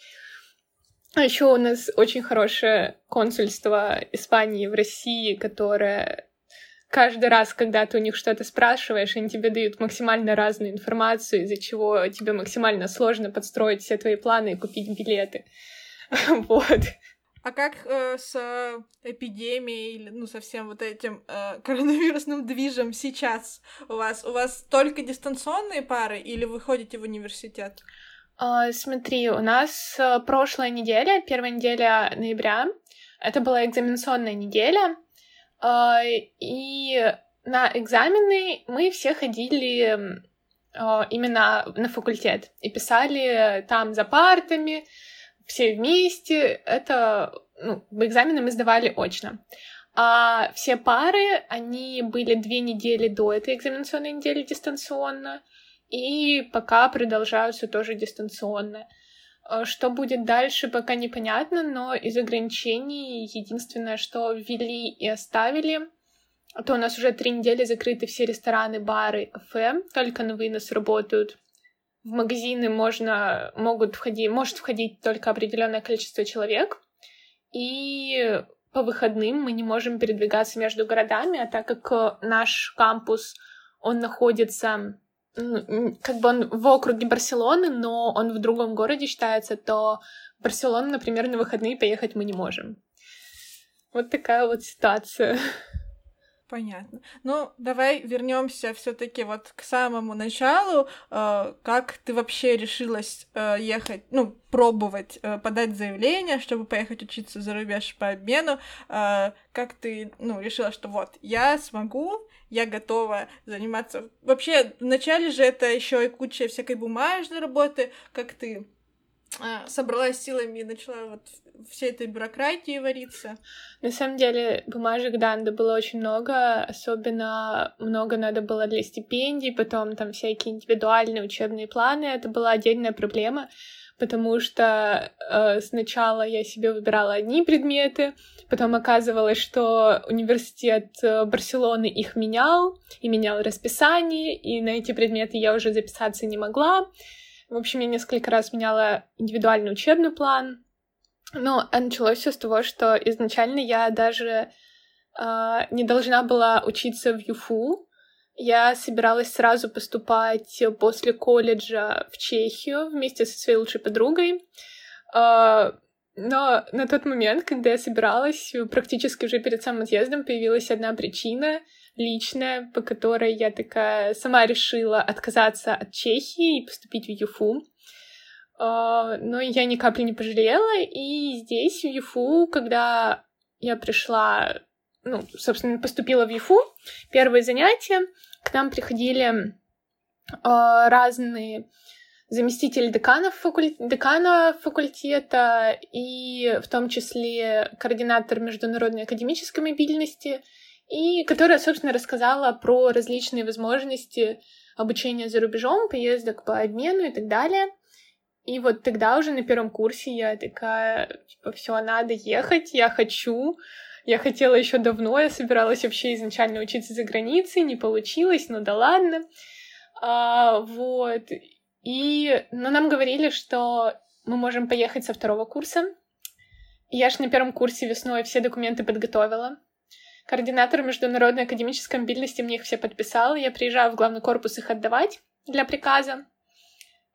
А еще у нас очень хорошее консульство Испании в России, которое каждый раз, когда ты у них что-то спрашиваешь, они тебе дают максимально разную информацию, из-за чего тебе максимально сложно подстроить все твои планы и купить билеты. (laughs) Вот. А как э, с эпидемией или ну со всем вот этим э, (laughs) коронавирусным движем сейчас у вас? У вас только дистанционные пары или вы ходите в университет? Uh, смотри, у нас uh, прошлая неделя, первая неделя ноября, это была экзаменационная неделя, uh, и на экзамены мы все ходили именно на факультет и писали там за партами, все вместе. Это, ну, экзамены мы сдавали очно. А все пары, они были две недели до этой экзаменационной недели дистанционно, и пока продолжаются тоже дистанционно. А что будет дальше, пока непонятно, но из ограничений единственное, что ввели и оставили, то у нас уже три недели закрыты все рестораны, бары, кафе, только на вынос работают в магазины можно, могут входить, может входить только определенное количество человек, и по выходным мы не можем передвигаться между городами, а так как наш кампус, он находится как бы он в округе Барселоны, но он в другом городе считается, то в Барселону, например, на выходные поехать мы не можем. Вот такая вот ситуация. Понятно. Ну, давай вернемся все-таки вот к самому началу. Э, как ты вообще решилась э, ехать, ну, пробовать э, подать заявление, чтобы поехать учиться за рубеж по обмену? Как ты, ну, решила, что вот, я смогу, я готова заниматься. Вообще, вначале же это еще и куча всякой бумажной работы. Как ты собралась силами и начала вот всей этой бюрократии вариться. На самом деле бумажек, да, надо было очень много, особенно много надо было для стипендий, потом там всякие индивидуальные учебные планы, это была отдельная проблема, потому что э, сначала я себе выбирала одни предметы, потом оказывалось, что университет э, Барселоны их менял, и менял расписание, и на эти предметы я уже записаться не могла. В общем, я несколько раз меняла индивидуальный учебный план, а началось все с того, что изначально я даже э, не должна была учиться в ЮФУ. Я собиралась сразу поступать после колледжа в Чехию вместе со своей лучшей подругой. А, но на тот момент, когда я собиралась, практически уже перед самым отъездом появилась одна причина личная, по которой я такая сама решила отказаться от Чехии и поступить в ЮФУ. А, но я ни капли не пожалела, и здесь, в ЮФУ, когда я пришла, ну, собственно, поступила в ЮФУ, первые занятия, к нам приходили э, разные заместители деканов факуль... декана факультета и в том числе координатор международной академической мобильности, и которая, собственно, рассказала про различные возможности обучения за рубежом, поездок по обмену и так далее. И вот тогда уже на первом курсе я такая, типа, все, надо ехать, я хочу. Я хотела еще давно, я собиралась вообще изначально учиться за границей, не получилось, ну да ладно. А, вот. И, ну, нам говорили, что мы можем поехать со второго курса. Я же на первом курсе весной все документы подготовила. Координатор международной академической мобильности мне их все подписал. Я приезжаю в главный корпус их отдавать для приказа.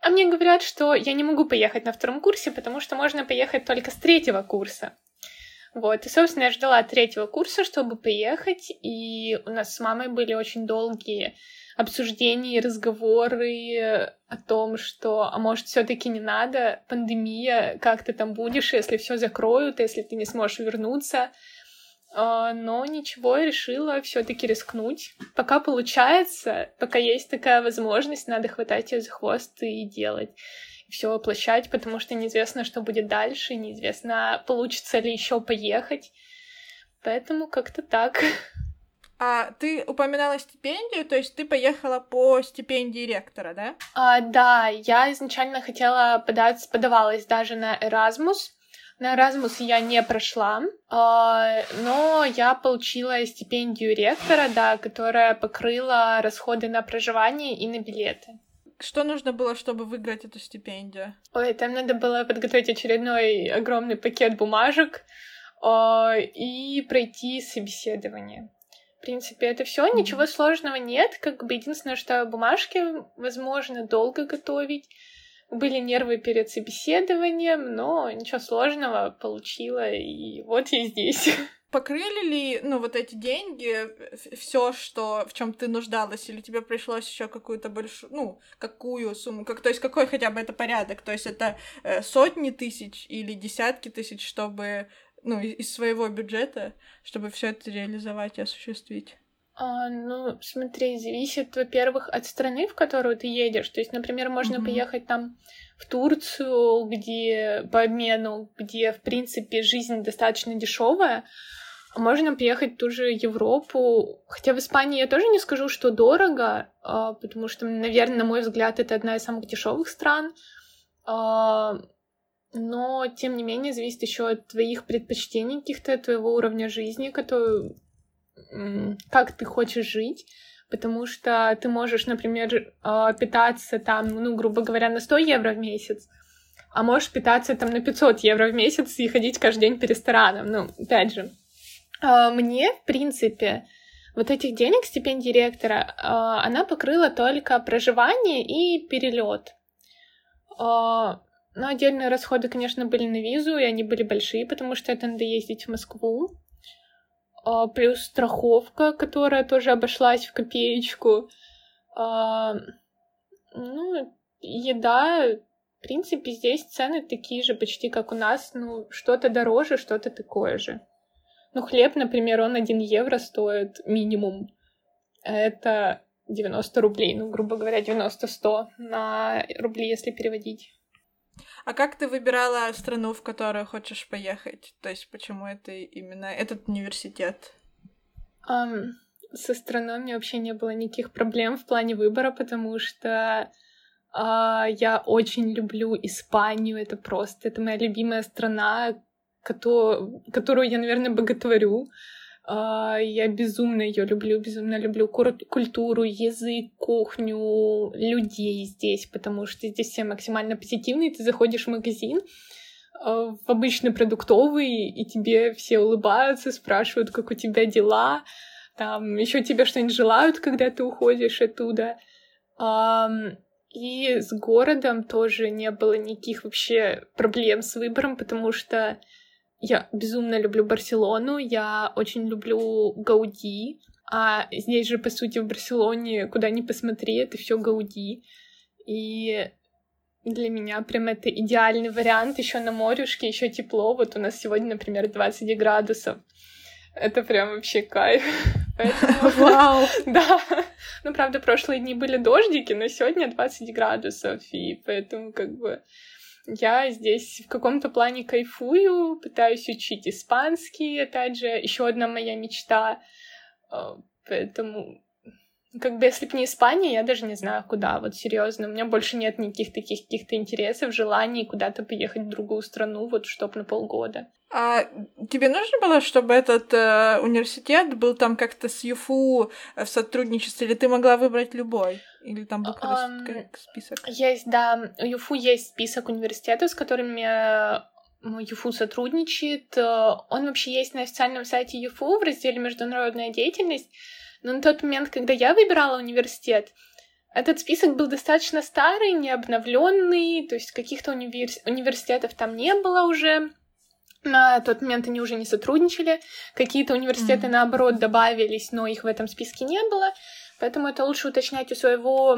А мне говорят, что я не могу поехать на втором курсе, потому что можно поехать только с третьего курса. Вот, и, собственно, я ждала третьего курса, чтобы поехать, и у нас с мамой были очень долгие обсуждения и разговоры о том, что, а может, все таки не надо, пандемия, как ты там будешь, если все закроют, если ты не сможешь вернуться. А, но ничего, решила все-таки рискнуть. Пока получается, пока есть такая возможность, надо хватать ее за хвост и делать. Все воплощать, потому что неизвестно, что будет дальше, неизвестно, получится ли еще поехать. Поэтому как-то так. А ты упоминала стипендию, то есть ты поехала по стипендии ректора, да? А, да, я изначально хотела подать, подавалась даже на Erasmus, на Erasmus я не прошла, а, но я получила стипендию ректора, да, которая покрыла расходы на проживание и на билеты. Что нужно было, чтобы выиграть эту стипендию? Ой, там надо было подготовить очередной огромный пакет бумажек а, и пройти собеседование. В принципе, это все, ничего сложного нет. Как бы единственное, что бумажки возможно долго готовить были нервы перед собеседованием, но ничего сложного получила, и вот я здесь. (laughs) Покрыли ли, ну, вот эти деньги, все, что в чем ты нуждалась, или тебе пришлось еще какую-то большую, ну, какую сумму, как, то есть какой хотя бы это порядок, то есть это э, сотни тысяч или десятки тысяч, чтобы, ну, из своего бюджета, чтобы все это реализовать и осуществить? А, ну, смотри, зависит, во-первых, от страны, в которую ты едешь. То есть, например, можно mm-hmm. поехать там в Турцию, где по обмену, где, в принципе, жизнь достаточно дешевая. А можно поехать в ту же Европу. Хотя в Испании я тоже не скажу, что дорого, а, потому что, наверное, на мой взгляд, это одна из самых дешевых стран. А, но, тем не менее, зависит еще от твоих предпочтений каких-то, твоего уровня жизни, который, как ты хочешь жить, потому что ты можешь, например, а, питаться там, ну, грубо говоря, на 100 евро в месяц, а можешь питаться там на 500 евро в месяц и ходить каждый день по ресторанам. Ну, опять же, а, мне, в принципе, вот этих денег стипендии ректора, а, она покрыла только проживание и перелет. Но отдельные расходы, конечно, были на визу, и они были большие, потому что это надо ездить в Москву. А, плюс страховка, которая тоже обошлась в копеечку. А, ну, еда, в принципе, здесь цены такие же почти, как у нас. Ну, что-то дороже, что-то такое же. Ну, хлеб, например, он 1 евро стоит минимум. Это 90 рублей, ну, грубо говоря, 90-100 на рубли, если переводить. А как ты выбирала страну, в которую хочешь поехать? То есть почему это именно этот университет? Um, со страной у меня вообще не было никаких проблем в плане выбора, потому что uh, я очень люблю Испанию. Это просто, это моя любимая страна, которую, я, наверное, боготворю. А, я безумно ее люблю, безумно люблю культуру, язык, кухню, людей здесь, потому что здесь все максимально позитивные. Ты заходишь в магазин, а, в обычный продуктовый, и тебе все улыбаются, спрашивают, как у тебя дела. там еще тебе что-нибудь желают, когда ты уходишь оттуда. И с городом тоже не было никаких вообще проблем с выбором, потому что я безумно люблю Барселону, я очень люблю Гауди, а здесь же, по сути, в Барселоне, куда ни посмотри, это все Гауди. И для меня прям это идеальный вариант еще на морюшке, еще тепло. Вот у нас сегодня, например, 20 градусов. Это прям вообще кайф. (laughs) Вау! (laughs) да. Ну, правда, прошлые дни были дождики, но сегодня 20 градусов, и поэтому как бы я здесь в каком-то плане кайфую, пытаюсь учить испанский, опять же, еще одна моя мечта. А, поэтому как бы если бы не Испания, я даже не знаю, куда. Вот серьезно, у меня больше нет никаких таких каких-то интересов, желаний куда-то поехать в другую страну, вот чтоб на полгода. А тебе нужно было, чтобы этот э, университет был там как-то с ЮФУ в сотрудничестве, или ты могла выбрать любой? Или там был um, список? Есть, да. У ЮФУ есть список университетов, с которыми ЮФУ сотрудничает. Он вообще есть на официальном сайте ЮФУ в разделе «Международная деятельность». Но на тот момент, когда я выбирала университет, этот список был достаточно старый, не обновленный, то есть каких-то универ... университетов там не было уже. На тот момент они уже не сотрудничали. Какие-то университеты, mm-hmm. наоборот, добавились, но их в этом списке не было. Поэтому это лучше уточнять у своего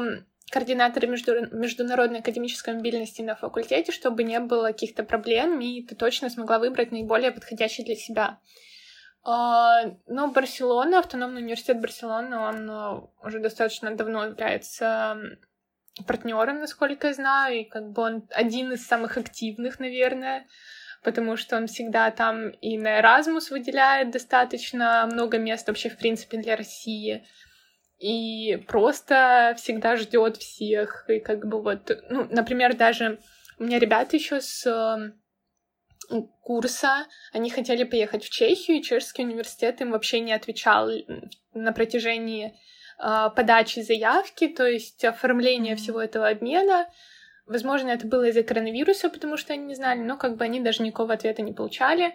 координатора между... международной академической мобильности на факультете, чтобы не было каких-то проблем, и ты точно смогла выбрать наиболее подходящий для себя. А, ну, Барселона, автономный университет Барселоны, он э, уже достаточно давно является партнером, насколько я знаю, и как бы он один из самых активных, наверное, потому что он всегда там и на Erasmus выделяет достаточно много мест вообще, в принципе, для России, и просто всегда ждет всех, и как бы вот, ну, например, даже у меня ребята еще с курса. Они хотели поехать в Чехию, и Чешский университет им вообще не отвечал на протяжении э, подачи заявки, то есть оформления mm-hmm. всего этого обмена. Возможно, это было из-за коронавируса, потому что они не знали, но как бы они даже никакого ответа не получали.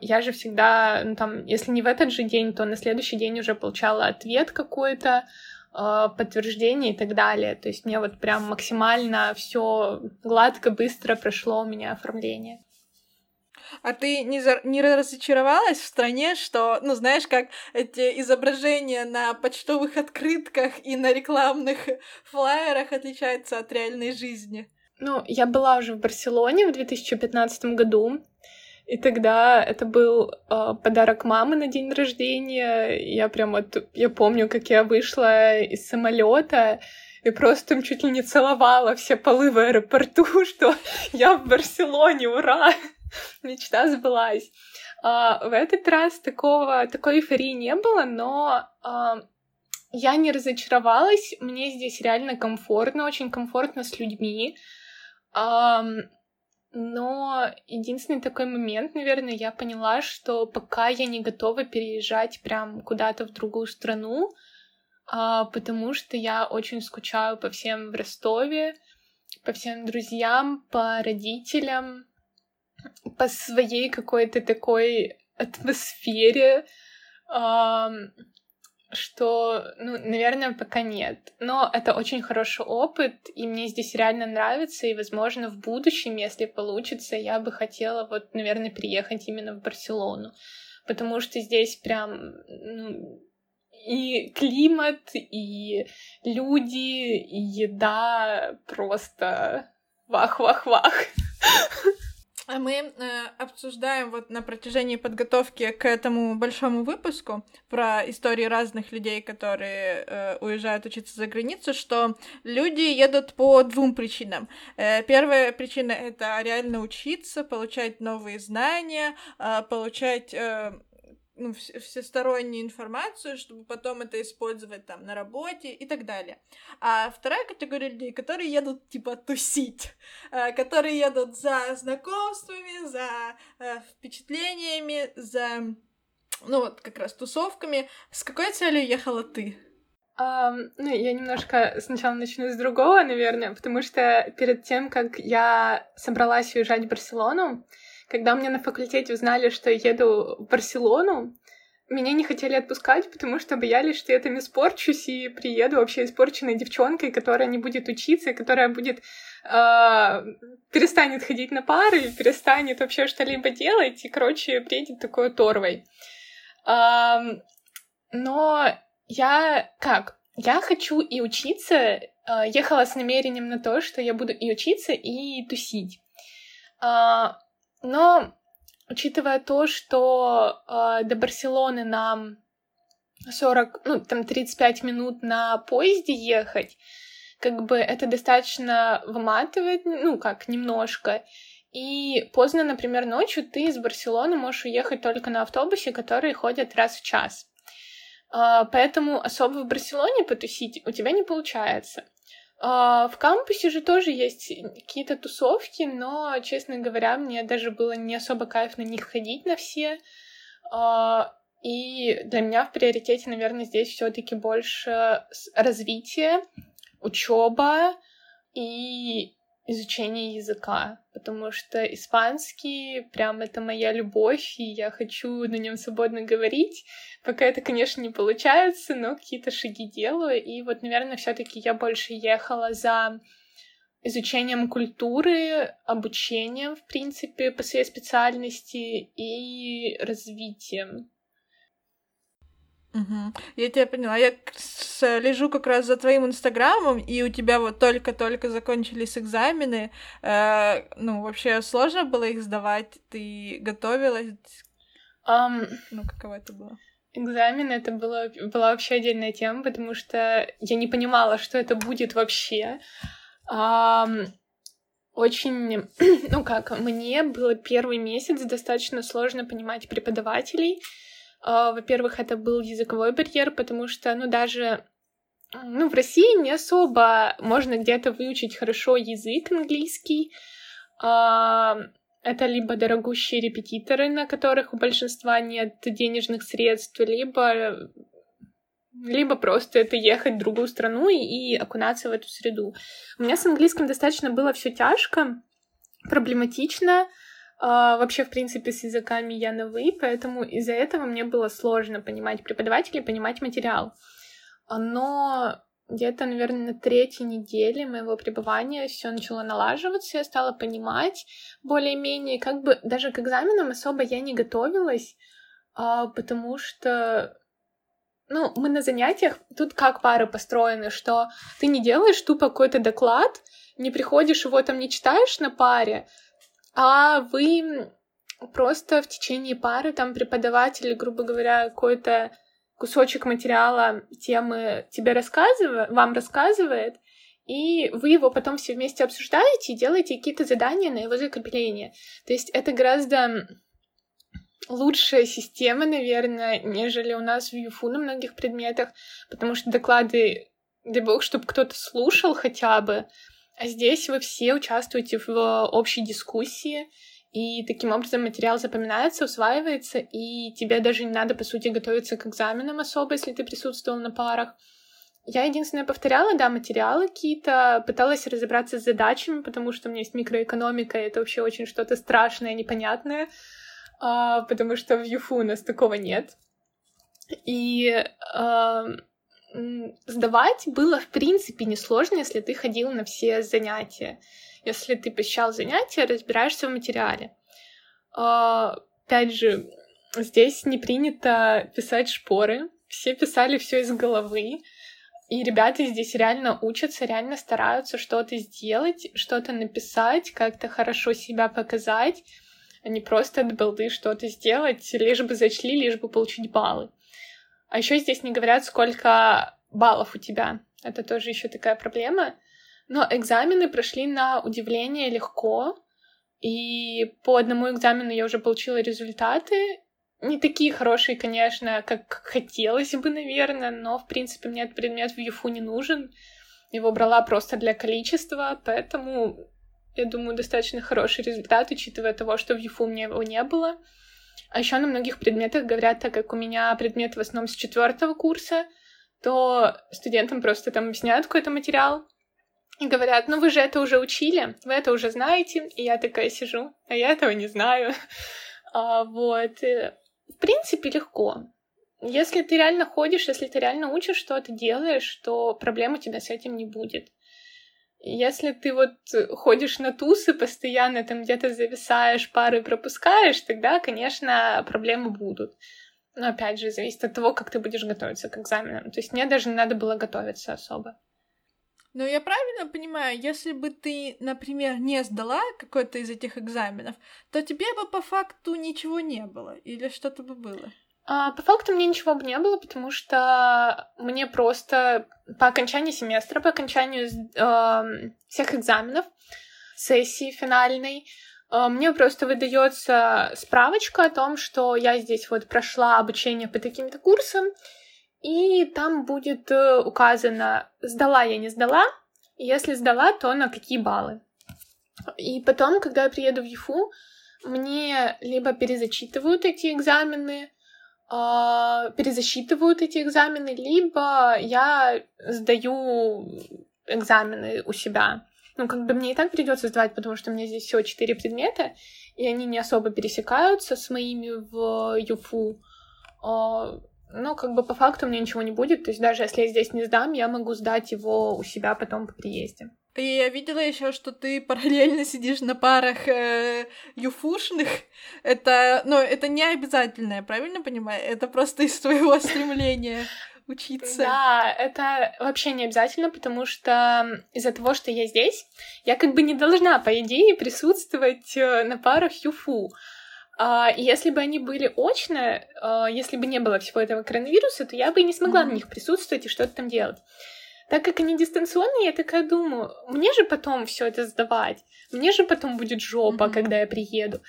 Я же всегда, ну, там, если не в этот же день, то на следующий день уже получала ответ какой-то, подтверждение и так далее. То есть мне вот прям максимально все гладко, быстро прошло у меня оформление. А ты не, за... не разочаровалась в стране, что, ну, знаешь, как эти изображения на почтовых открытках и на рекламных флаерах отличаются от реальной жизни? Ну, я была уже в Барселоне в 2015 году, и тогда это был э, подарок мамы на день рождения. Я прям вот, я помню, как я вышла из самолета и просто чуть ли не целовала все полы в аэропорту, (laughs) что я в Барселоне, ура! (laughs) Мечта сбылась. А, в этот раз такого, такой эйфории не было, но а, я не разочаровалась. Мне здесь реально комфортно, очень комфортно с людьми. А, но единственный такой момент, наверное, я поняла, что пока я не готова переезжать прям куда-то в другую страну, а, потому что я очень скучаю по всем в Ростове, по всем друзьям, по родителям, по своей какой-то такой атмосфере, что, ну, наверное, пока нет. Но это очень хороший опыт, и мне здесь реально нравится, и, возможно, в будущем, если получится, я бы хотела вот, наверное, переехать именно в Барселону, потому что здесь прям, ну, и климат, и люди, и еда просто вах-вах-вах. (laughs) А мы э, обсуждаем вот на протяжении подготовки к этому большому выпуску про истории разных людей, которые э, уезжают учиться за границу, что люди едут по двум причинам. Э, первая причина это реально учиться, получать новые знания, э, получать э, ну, всестороннюю информацию, чтобы потом это использовать там на работе и так далее. А вторая категория людей, которые едут типа тусить, (laughs) э, которые едут за знакомствами, за э, впечатлениями, за ну вот как раз тусовками. С какой целью ехала ты? Um, ну, я немножко сначала начну с другого, наверное, потому что перед тем, как я собралась уезжать в Барселону, когда меня на факультете узнали, что я еду в Барселону, меня не хотели отпускать, потому что боялись, что я там испорчусь и приеду вообще испорченной девчонкой, которая не будет учиться, которая будет э, перестанет ходить на пары, перестанет вообще что-либо делать, и, короче, приедет такой торвой. Э, но я как? Я хочу и учиться, э, ехала с намерением на то, что я буду и учиться, и тусить. Э, но учитывая то, что э, до Барселоны нам 40, ну, там 35 минут на поезде ехать, как бы это достаточно выматывает, ну, как, немножко. И поздно, например, ночью ты из Барселоны можешь уехать только на автобусе, которые ходят раз в час. Э, поэтому особо в Барселоне потусить у тебя не получается. А, в кампусе же тоже есть какие-то тусовки, но, честно говоря, мне даже было не особо кайф на них ходить на все. А, и для меня в приоритете, наверное, здесь все-таки больше развитие, учеба и изучение языка, потому что испанский прям это моя любовь, и я хочу на нем свободно говорить. Пока это, конечно, не получается, но какие-то шаги делаю. И вот, наверное, все-таки я больше ехала за изучением культуры, обучением, в принципе, по своей специальности и развитием. Угу. Я тебя поняла. Я лежу как раз за твоим инстаграмом, и у тебя вот только-только закончились экзамены. Э, ну, вообще сложно было их сдавать? Ты готовилась? Um, ну, каково это было? Экзамен это было, была вообще отдельная тема, потому что я не понимала, что это будет вообще. Um, очень, (clears throat) ну как, мне было первый месяц достаточно сложно понимать преподавателей, во-первых, это был языковой барьер, потому что, ну, даже ну, в России не особо можно где-то выучить хорошо язык английский. А, это либо дорогущие репетиторы, на которых у большинства нет денежных средств, либо либо просто это ехать в другую страну и, и окунаться в эту среду. У меня с английским достаточно было все тяжко, проблематично. Uh, вообще, в принципе, с языками я на «вы», поэтому из-за этого мне было сложно понимать преподавателей, понимать материал. Но где-то, наверное, на третьей неделе моего пребывания все начало налаживаться, я стала понимать более-менее, как бы даже к экзаменам особо я не готовилась, uh, потому что ну, мы на занятиях, тут как пары построены, что ты не делаешь тупо какой-то доклад, не приходишь его там не читаешь на паре, а вы просто в течение пары там преподаватель, грубо говоря, какой-то кусочек материала темы тебе рассказывает, вам рассказывает, и вы его потом все вместе обсуждаете и делаете какие-то задания на его закрепление. То есть это гораздо лучшая система, наверное, нежели у нас в ЮФУ на многих предметах, потому что доклады, дай бог, чтобы кто-то слушал хотя бы, здесь вы все участвуете в общей дискуссии, и таким образом материал запоминается, усваивается, и тебе даже не надо, по сути, готовиться к экзаменам особо, если ты присутствовал на парах. Я единственное повторяла, да, материалы какие-то, пыталась разобраться с задачами, потому что у меня есть микроэкономика, и это вообще очень что-то страшное, непонятное, а, потому что в ЮФУ у нас такого нет. И а, сдавать было, в принципе, несложно, если ты ходил на все занятия. Если ты посещал занятия, разбираешься в материале. А, опять же, здесь не принято писать шпоры. Все писали все из головы. И ребята здесь реально учатся, реально стараются что-то сделать, что-то написать, как-то хорошо себя показать, а не просто от балды что-то сделать, лишь бы зачли, лишь бы получить баллы. А еще здесь не говорят, сколько баллов у тебя. Это тоже еще такая проблема. Но экзамены прошли на удивление легко. И по одному экзамену я уже получила результаты. Не такие хорошие, конечно, как хотелось бы, наверное, но, в принципе, мне этот предмет в ЮФУ не нужен. Его брала просто для количества, поэтому, я думаю, достаточно хороший результат, учитывая того, что в ЮФУ у меня его не было. А еще на многих предметах говорят, так как у меня предмет в основном с четвертого курса, то студентам просто там объясняют какой-то материал и говорят, ну вы же это уже учили, вы это уже знаете, и я такая сижу, а я этого не знаю. (laughs) А, вот. В принципе, легко. если ты реально ходишь, если ты реально учишь что-то, делаешь, то проблем у тебя с этим не будет. Если ты вот ходишь на тусы, постоянно там где-то зависаешь, пары пропускаешь, тогда, конечно, проблемы будут. Но опять же, зависит от того, как ты будешь готовиться к экзаменам. То есть мне даже не надо было готовиться особо. Ну, я правильно понимаю, если бы ты, например, не сдала какой-то из этих экзаменов, то тебе бы по факту ничего не было, или что-то бы было? А, по факту мне ничего бы не было, потому что мне просто по окончании семестра, по окончанию э, всех экзаменов, сессии финальной, э, мне просто выдается справочка о том, что я здесь вот прошла обучение по таким-то курсам, и там будет э, указано, сдала я, не сдала, если сдала, то на какие баллы. И потом, когда я приеду в ЕФУ, мне либо перезачитывают эти экзамены, э, перезасчитывают эти экзамены, либо я сдаю экзамены у себя. Ну, как бы мне и так придется сдавать, потому что у меня здесь всего четыре предмета, и они не особо пересекаются с моими в ЮФУ. А, ну, как бы по факту мне ничего не будет. То есть даже если я здесь не сдам, я могу сдать его у себя потом по приезде. И я видела еще, что ты параллельно сидишь на парах э, юфушных. Это, ну, это не обязательно, я правильно понимаю? Это просто из твоего (laughs) стремления учиться. Да, это вообще не обязательно, потому что из-за того, что я здесь, я как бы не должна, по идее, присутствовать э, на парах юфу. А, если бы они были очно, а, если бы не было всего этого коронавируса, то я бы и не смогла mm-hmm. на них присутствовать и что-то там делать. Так как они дистанционные, я такая думаю, мне же потом все это сдавать, мне же потом будет жопа, mm-hmm. когда я приеду.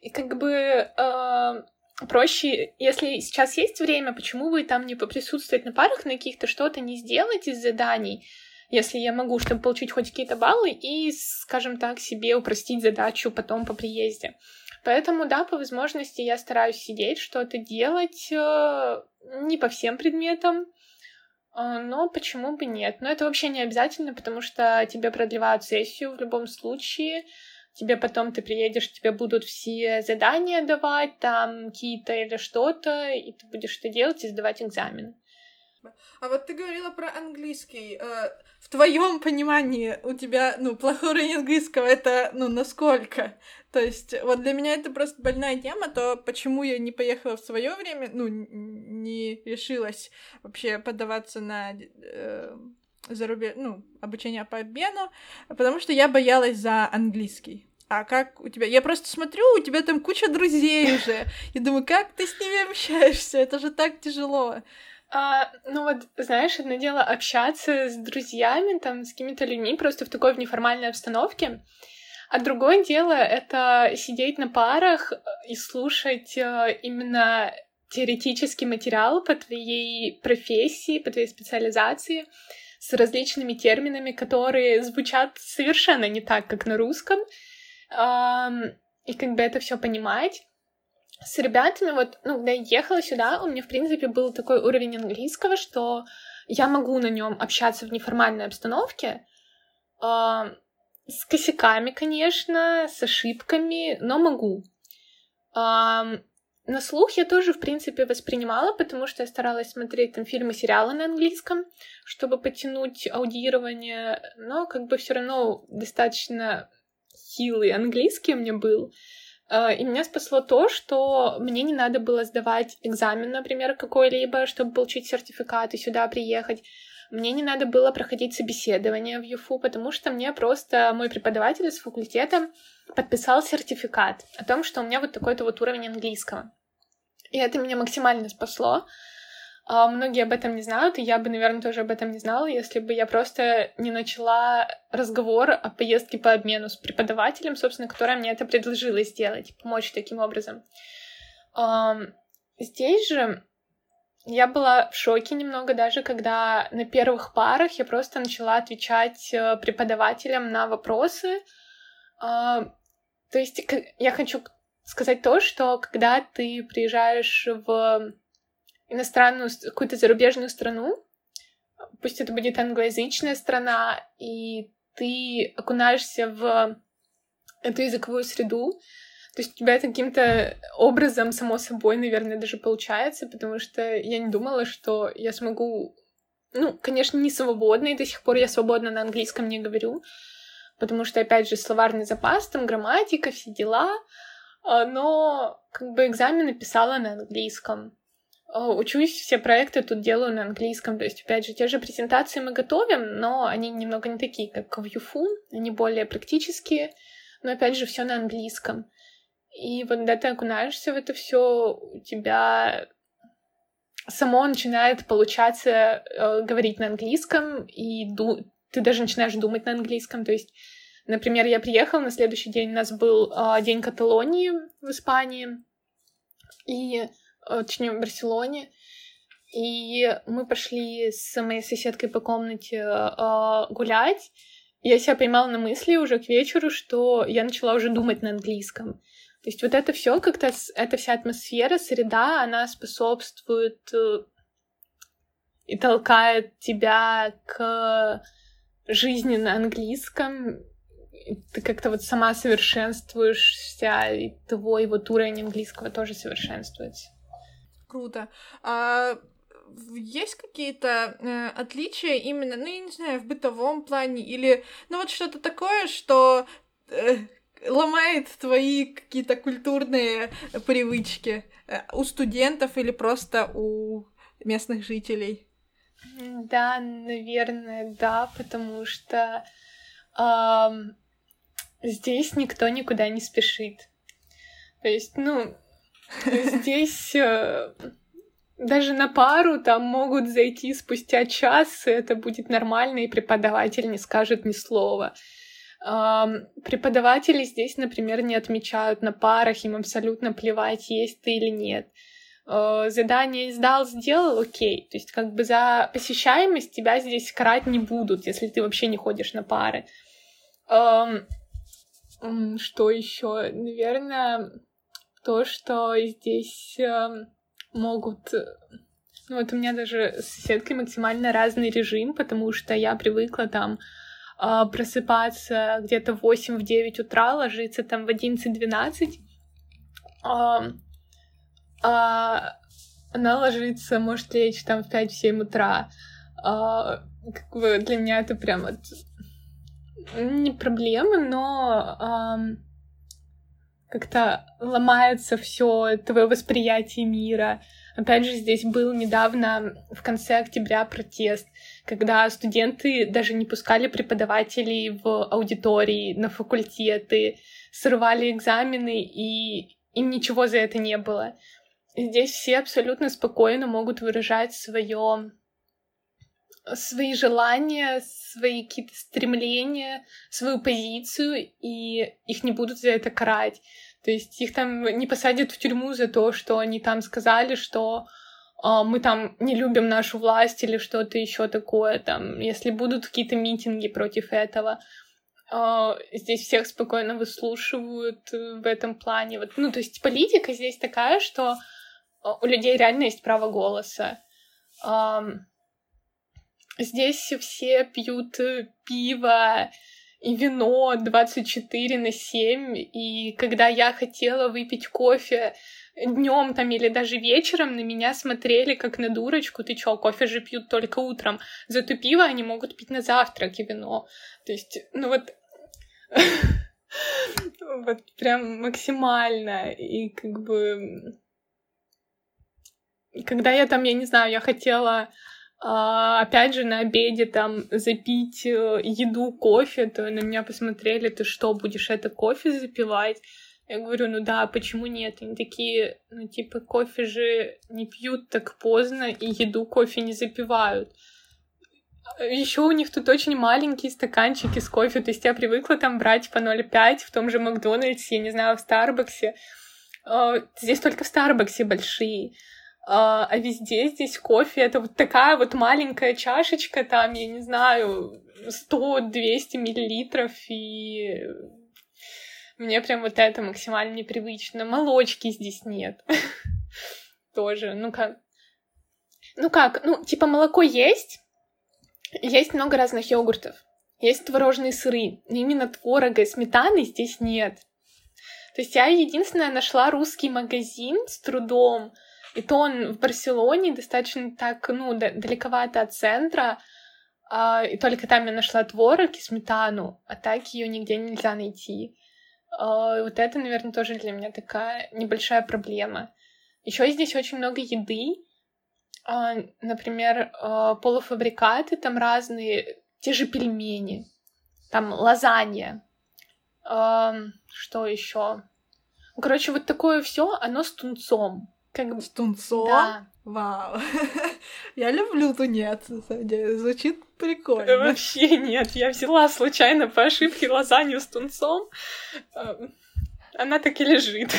И как бы э, проще, если сейчас есть время, почему бы там не поприсутствовать на парах, на каких-то что-то не сделать из заданий, если я могу, чтобы получить хоть какие-то баллы и, скажем так, себе упростить задачу потом по приезде. Поэтому, да, по возможности я стараюсь сидеть, что-то делать, э, не по всем предметам, но почему бы нет? Но это вообще не обязательно, потому что тебе продлевают сессию в любом случае, тебе потом ты приедешь, тебе будут все задания давать, там какие-то или что-то, и ты будешь это делать и сдавать экзамен. А вот ты говорила про английский. Э, в твоем понимании у тебя, ну, плохой уровень английского это, ну, насколько? То есть, вот для меня это просто больная тема, то почему я не поехала в свое время, ну, не решилась вообще подаваться на э, зарубеж... ну, обучение по обмену, потому что я боялась за английский. А как у тебя? Я просто смотрю, у тебя там куча друзей уже. И думаю, как ты с ними общаешься? Это же так тяжело. А, ну вот, знаешь, одно дело общаться с друзьями, там, с какими-то людьми просто в такой в неформальной обстановке, а другое дело — это сидеть на парах и слушать э, именно теоретический материал по твоей профессии, по твоей специализации, с различными терминами, которые звучат совершенно не так, как на русском, и как бы это все понимать с ребятами, вот, ну, когда я ехала сюда, у меня, в принципе, был такой уровень английского, что я могу на нем общаться в неформальной обстановке, э, с косяками, конечно, с ошибками, но могу. Э, на слух я тоже, в принципе, воспринимала, потому что я старалась смотреть там фильмы, сериалы на английском, чтобы потянуть аудирование, но как бы все равно достаточно хилый английский у меня был. И меня спасло то, что мне не надо было сдавать экзамен, например, какой-либо, чтобы получить сертификат и сюда приехать. Мне не надо было проходить собеседование в ЮФУ, потому что мне просто мой преподаватель из факультета подписал сертификат о том, что у меня вот такой-то вот уровень английского. И это меня максимально спасло, многие об этом не знают, и я бы, наверное, тоже об этом не знала, если бы я просто не начала разговор о поездке по обмену с преподавателем, собственно, которая мне это предложила сделать, помочь таким образом. Здесь же я была в шоке немного даже, когда на первых парах я просто начала отвечать э, преподавателям на вопросы. То есть я хочу сказать то, что когда ты приезжаешь в иностранную, какую-то зарубежную страну, пусть это будет англоязычная страна, и ты окунаешься в эту языковую среду, То есть у тебя каким-то образом, само собой, наверное, даже получается, потому что я не думала, что я смогу... Ну, конечно, не свободно, и до сих пор я свободно на английском не говорю, потому что, опять же, словарный запас, там грамматика, все дела, а, но как бы экзамены писала на английском. А, учусь, все проекты тут делаю на английском. То есть, опять же, те же презентации мы готовим, но они немного не такие, как в ЮФУ. Они более практические, но, опять же, все на английском. И вот когда ты окунаешься в это все, у тебя само начинает получаться э, говорить на английском, и ду- ты даже начинаешь думать на английском. То есть, например, я приехала, на следующий день у нас был э, День Каталонии в Испании, и, э, точнее, в Барселоне, и мы пошли с моей соседкой по комнате э, гулять, я себя поймала на мысли уже к вечеру, что я начала уже думать на английском. То есть вот это все как-то, эта вся атмосфера, среда, она способствует э, и толкает тебя к жизни на английском. Ты как-то вот сама совершенствуешься, и твой вот уровень английского тоже совершенствуется. Круто. А есть какие-то э, отличия именно, ну, я не знаю, в бытовом плане или, ну, вот что-то такое, что э, ломает твои какие-то культурные привычки э, у студентов или просто у местных жителей? Да, наверное, да, потому что эм, здесь никто никуда не спешит. То есть, ну, (laughs) здесь э, даже на пару там могут зайти спустя час, и это будет нормально, и преподаватель не скажет ни слова. Преподаватели здесь, например, не отмечают на парах, им абсолютно плевать, есть ты или нет. Э, задание сдал, сделал, окей. То есть как бы за посещаемость тебя здесь карать не будут, если ты вообще не ходишь на пары. Что еще? Наверное, то, что здесь могут ну вот у меня даже с соседкой максимально разный режим, потому что я привыкла там а, просыпаться где-то в 8-9 утра, ложиться там в 11-12. А, а, она ложится, может лечь там в 5-7 утра. А, как бы для меня это прям вот не проблема, но а, как-то ломается все твое восприятие мира. Опять же, здесь был недавно в конце октября протест, когда студенты даже не пускали преподавателей в аудитории, на факультеты, срывали экзамены, и им ничего за это не было. Здесь все абсолютно спокойно могут выражать свое свои желания, свои какие-то стремления, свою позицию, и их не будут за это карать. То есть их там не посадят в тюрьму за то, что они там сказали, что а, мы там не любим нашу власть или что-то еще такое, там, если будут какие-то митинги против этого, а, здесь всех спокойно выслушивают в этом плане. Вот, ну, то есть политика здесь такая, что а, у людей реально есть право голоса. Здесь все пьют пиво и вино 24 на 7, и когда я хотела выпить кофе, днем там или даже вечером на меня смотрели как на дурочку. Ты чё, кофе же пьют только утром. Зато пиво они могут пить на завтрак и вино. То есть, ну вот... (laughs) Вот прям максимально. И как бы... Когда я там, я не знаю, я хотела опять же, на обеде там запить э, еду, кофе, то на меня посмотрели, ты что, будешь это кофе запивать? Я говорю, ну да, почему нет? Они такие, ну типа кофе же не пьют так поздно и еду кофе не запивают. Еще у них тут очень маленькие стаканчики с кофе, то есть я привыкла там брать по 0,5 в том же Макдональдсе, я не знаю, в Старбаксе. А, здесь только в Старбаксе большие. А, а везде здесь кофе это вот такая вот маленькая чашечка, там, я не знаю, 100-200 миллилитров, и мне прям вот это максимально непривычно. Молочки здесь нет. (laughs) Тоже, ну как... Ну как, ну, типа молоко есть, есть много разных йогуртов, есть творожные сыры, но именно творога и сметаны здесь нет. То есть я единственная нашла русский магазин с трудом, и то он в Барселоне достаточно так, ну, далековато от центра, а, и только там я нашла творог и сметану, а так ее нигде нельзя найти. А, вот это, наверное, тоже для меня такая небольшая проблема. Еще здесь очень много еды, а, например, полуфабрикаты там разные, те же пельмени, там лазанья, что еще? Короче, вот такое все, оно с тунцом. Как тунцом? Да. Вау. (laughs) Я люблю тунец, на самом деле. Звучит прикольно. (laughs) Вообще нет. Я взяла случайно по ошибке лазанью с тунцом. Она так и лежит.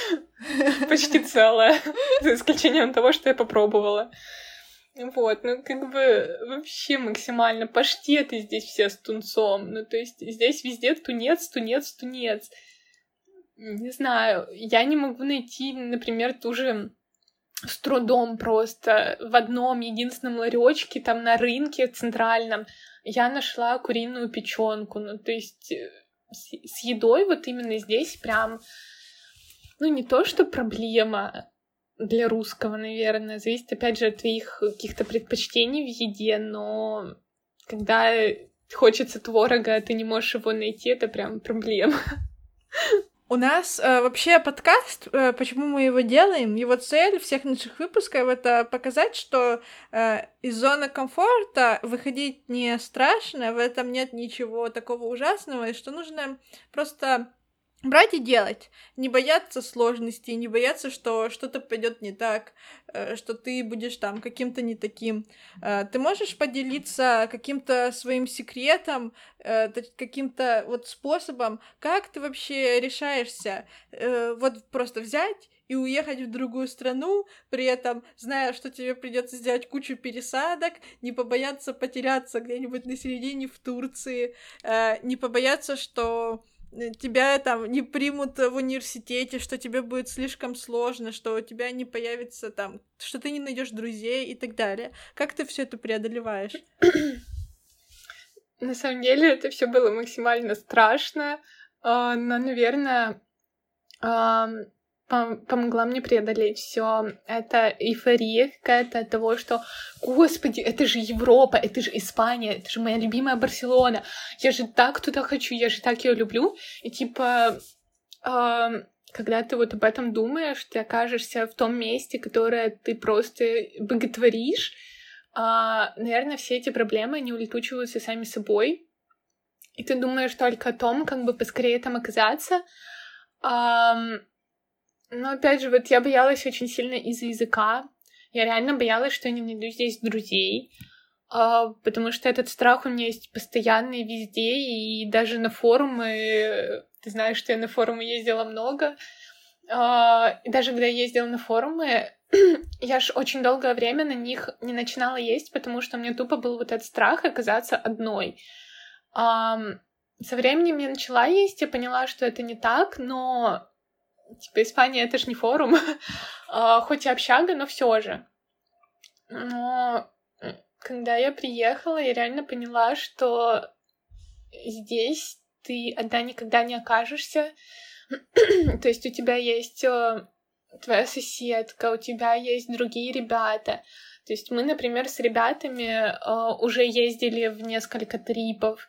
(laughs) Почти целая. За исключением того, что я попробовала. Вот, ну как бы вообще максимально паштеты здесь все с тунцом. Ну то есть здесь везде тунец, тунец, тунец. Не знаю, я не могу найти, например, ту же с трудом просто в одном единственном ларечке там на рынке центральном я нашла куриную печенку. Ну, то есть э, с, едой вот именно здесь прям, ну, не то что проблема для русского, наверное, зависит опять же от твоих каких-то предпочтений в еде, но когда хочется творога, а ты не можешь его найти, это прям проблема. (laughs) У нас э, вообще подкаст, э, почему мы его делаем, его цель всех наших выпусков это показать, что э, из зоны комфорта выходить не страшно, в этом нет ничего такого ужасного, и что нужно просто брать и делать, не бояться сложностей, не бояться, что что-то пойдет не так, э, что ты будешь там каким-то не таким. Э, ты можешь поделиться каким-то своим секретом, э, каким-то вот способом, как ты вообще решаешься вот просто взять и уехать в другую страну, при этом зная, что тебе придется сделать кучу пересадок, не побояться потеряться где-нибудь на середине в Турции, не побояться, что тебя там не примут в университете, что тебе будет слишком сложно, что у тебя не появится там, что ты не найдешь друзей и так далее. Как ты все это преодолеваешь? На самом деле это все было максимально страшно, а, но, наверное, помогла мне преодолеть все. Это эйфория какая-то от того, что, господи, это же Европа, это же Испания, это же моя любимая Барселона. Я же так туда хочу, я же так ее люблю. И типа, э, когда ты вот об этом думаешь, ты окажешься в том месте, которое ты просто боготворишь, э, наверное, все эти проблемы, они улетучиваются сами собой. И ты думаешь только о том, как бы поскорее там оказаться. Um, но опять же, вот я боялась очень сильно из-за языка. Я реально боялась, что я не найду здесь друзей. Uh, потому что этот страх у меня есть постоянно и везде, и даже на форумы, ты знаешь, что я на форумы ездила много, uh, и даже когда я ездила на форумы, (clears throat) я ж очень долгое время на них не начинала есть, потому что у меня тупо был вот этот страх оказаться одной. Со временем я начала есть, я поняла, что это не так, но Типа, Испания — это же не форум, (laughs) а, хоть и общага, но все же. Но когда я приехала, я реально поняла, что здесь ты одна никогда не окажешься. (clears throat) То есть у тебя есть э, твоя соседка, у тебя есть другие ребята. То есть мы, например, с ребятами э, уже ездили в несколько трипов,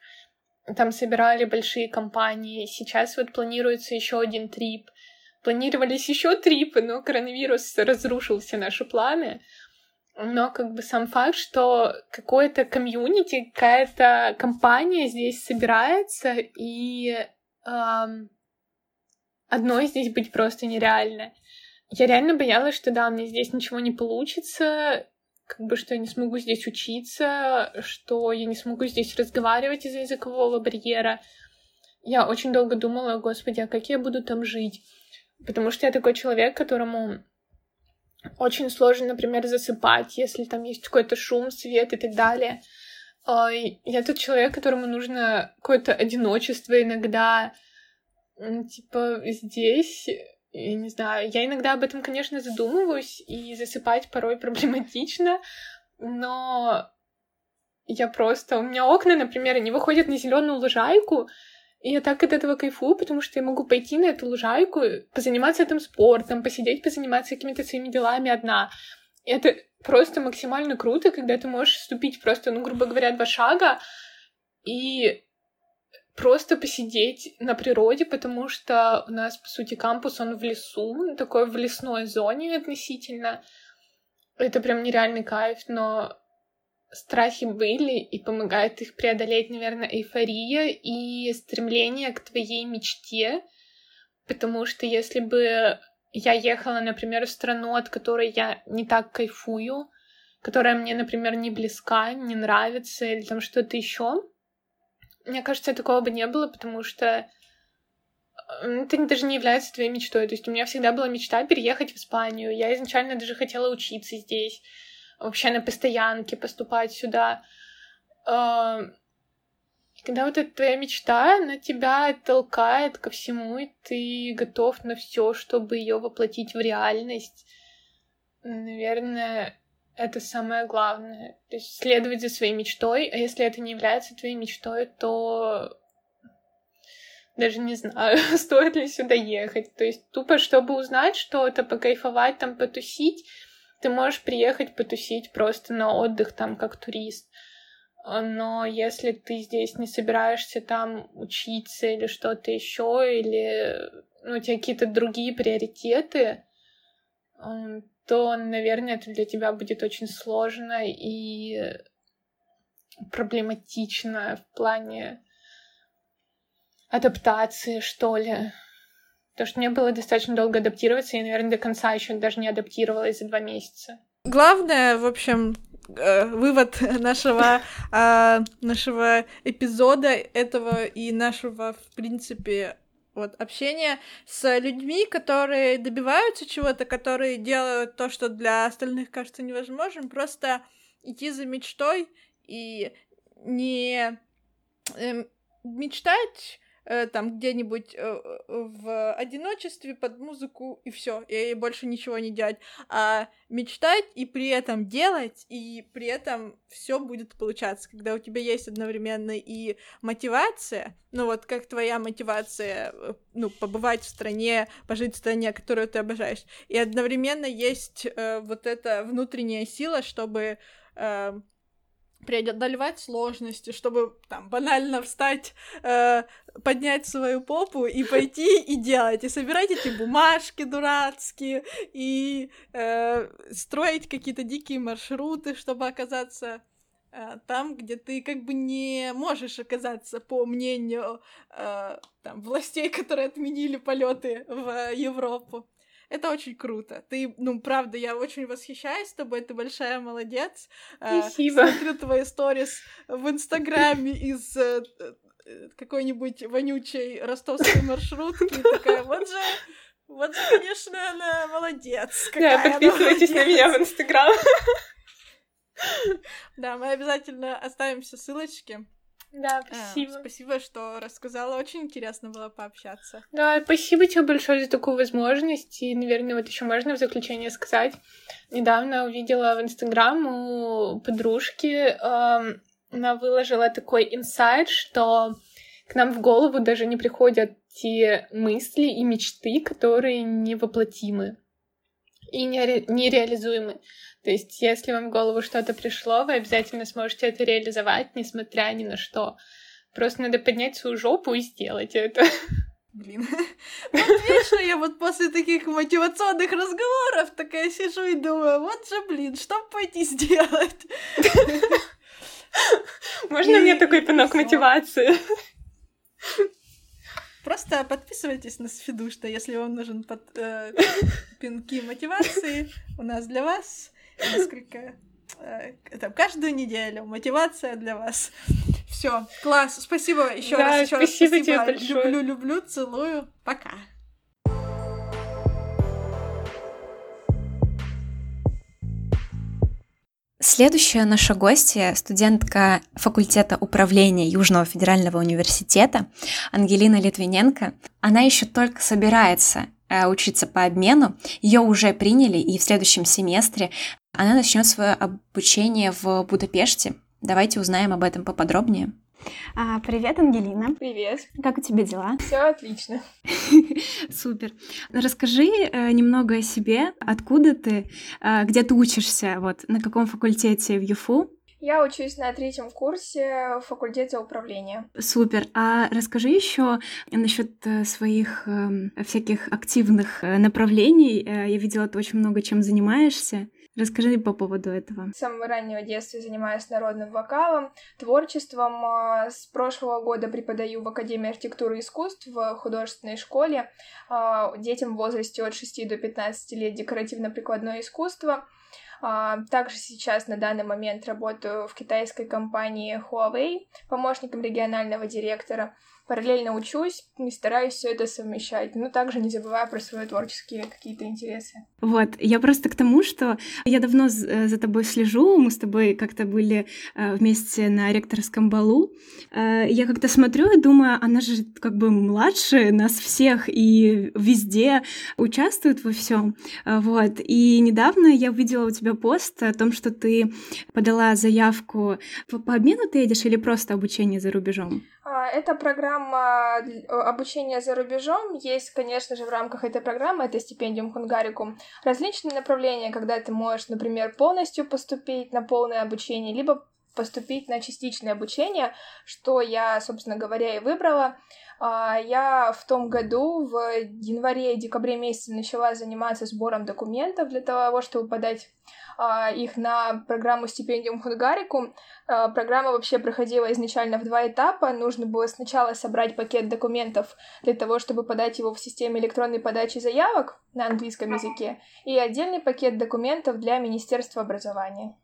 там собирали большие компании. Сейчас вот планируется еще один трип. Планировались еще трипы, но коронавирус разрушил все наши планы. Но как бы сам факт, что какое-то комьюнити, какая-то компания здесь собирается, и эм, одной здесь быть просто нереально. Я реально боялась, что да, меня здесь ничего не получится, как бы что я не смогу здесь учиться, что я не смогу здесь разговаривать из-за языкового барьера. Я очень долго думала, господи, а как я буду там жить? Потому что я такой человек, которому очень сложно, например, засыпать, если там есть какой-то шум, свет и так далее. А, я тот человек, которому нужно какое-то одиночество иногда, типа, здесь, я не знаю, я иногда об этом, конечно, задумываюсь, и засыпать порой проблематично, но я просто... У меня окна, например, они выходят на зеленую лужайку, Я так от этого кайфую, потому что я могу пойти на эту лужайку, позаниматься этим спортом, посидеть, позаниматься какими-то своими делами одна. И это просто максимально круто, когда ты можешь вступить просто, ну, грубо говоря, два шага и просто посидеть на природе, потому что у нас, по сути, кампус, он в лесу, такой в лесной зоне относительно. Это прям нереальный кайф, но страхи были, и помогает их преодолеть, наверное, эйфория и стремление к твоей мечте, потому что если бы я ехала, например, в страну, от которой я не так кайфую, которая мне, например, не близка, не нравится или там что-то еще, мне кажется, такого бы не было, потому что это даже не является твоей мечтой. То есть у меня всегда была мечта переехать в Испанию. Я изначально даже хотела учиться здесь вообще на постоянке поступать сюда. Когда вот эта твоя мечта, она тебя толкает ко всему, и ты готов на все, чтобы ее воплотить в реальность. Наверное, это самое главное. То есть следовать за своей мечтой, а если это не является твоей мечтой, то даже не знаю, (laughs) стоит ли сюда ехать. То есть тупо, чтобы узнать что-то, покайфовать, там, потусить, ты можешь приехать потусить просто на отдых там как турист. Но если ты здесь не собираешься там учиться или что-то еще, или ну, у тебя какие-то другие приоритеты, то, наверное, это для тебя будет очень сложно и проблематично в плане адаптации, что ли. Потому что мне было достаточно долго адаптироваться, и, наверное, до конца еще даже не адаптировалась за два месяца. Главное, в общем, э, вывод нашего, э, нашего эпизода этого и нашего, в принципе, вот общения с людьми, которые добиваются чего-то, которые делают то, что для остальных кажется невозможным, просто идти за мечтой и не э, мечтать там где-нибудь э, в одиночестве под музыку и все, и больше ничего не делать, а мечтать и при этом делать, и при этом все будет получаться, когда у тебя есть одновременно и мотивация, ну вот как твоя мотивация, э, ну побывать в стране, пожить в стране, которую ты обожаешь, и одновременно есть э, вот эта внутренняя сила, чтобы э, преодолевать сложности, чтобы там банально встать, э, поднять свою попу и пойти и делать, и собирать эти бумажки дурацкие, и э, строить какие-то дикие маршруты, чтобы оказаться э, там, где ты как бы не можешь оказаться по мнению э, там, властей, которые отменили полеты в Европу. Это очень круто. Ты, ну, правда, я очень восхищаюсь тобой, ты большая молодец. А, Спасибо. Смотрю твои сторис в Инстаграме из э, э, какой-нибудь вонючей ростовской (laughs) маршрутки. Такая, вот же, вот же, конечно, она молодец. Да, подписывайтесь на меня в Инстаграм. (laughs) Да, мы обязательно оставим все ссылочки. Да, а, спасибо. А, спасибо, что рассказала. Очень интересно было пообщаться. Да, спасибо тебе большое за такую возможность. И, наверное, вот еще можно в заключение сказать. Недавно увидела в Инстаграм у подружки, э, она выложила такой инсайт, что к нам в голову даже не приходят те мысли и мечты, которые невоплотимы и нереализуемы. То есть, если вам в голову что-то пришло, вы обязательно сможете это реализовать, несмотря ни на что. Просто надо поднять свою жопу и сделать это. Блин. (laughs) Вот вечно я вот после таких мотивационных разговоров такая сижу и думаю, вот же, блин, что пойти сделать? (laughs) Можно мне такой пинок мотивации? Просто подписывайтесь на Сфиду, что если вам нужен под, э, (laughs) пинки мотивации, у нас для вас несколько э, там, каждую неделю мотивация для вас. Все, класс, спасибо еще да, раз, еще раз спасибо. Тебе большое. Люблю, люблю, целую, пока. Следующая наша гостья — студентка факультета управления Южного федерального университета Ангелина Литвиненко. Она еще только собирается э, учиться по обмену. Ее уже приняли, и в следующем семестре она начнет свое обучение в Будапеште. Давайте узнаем об этом поподробнее. А, привет, Ангелина. Привет. Как у тебя дела? Все отлично. (laughs) Супер. Расскажи э, немного о себе. Откуда ты? Э, где ты учишься? Вот на каком факультете в ЮФУ? Я учусь на третьем курсе в факультете управления. Супер. А расскажи еще насчет э, своих э, всяких активных э, направлений. Э, я видела, ты очень много чем занимаешься. Расскажи по поводу этого. С самого раннего детства занимаюсь народным вокалом, творчеством. А, с прошлого года преподаю в Академии архитектуры и искусств в художественной школе а, детям в возрасте от 6 до 15 лет декоративно-прикладное искусство. А, также сейчас на данный момент работаю в китайской компании Huawei помощником регионального директора параллельно учусь и стараюсь все это совмещать, но также не забывая про свои творческие какие-то интересы. Вот, я просто к тому, что я давно э, за тобой слежу, мы с тобой как-то были э, вместе на ректорском балу. Э, я как-то смотрю и думаю, она же как бы младше нас всех и везде участвует во всем. Вот, и недавно я увидела у тебя пост о том, что ты подала заявку по, по обмену ты едешь или просто обучение за рубежом? А, это программа обучения за рубежом. Есть, конечно же, в рамках этой программы, это стипендиум Хунгарикум, различные направления, когда ты можешь, например, полностью поступить на полное обучение, либо поступить на частичное обучение, что я, собственно говоря, и выбрала. А, я в том году, в январе и декабре месяце начала заниматься сбором документов для того, чтобы подать их на программу стипендиум Хунгарикум. А, программа вообще проходила изначально в два этапа. Нужно было сначала собрать пакет документов для того, чтобы подать его в системе электронной подачи заявок на английском языке, и отдельный пакет документов для Министерства образования.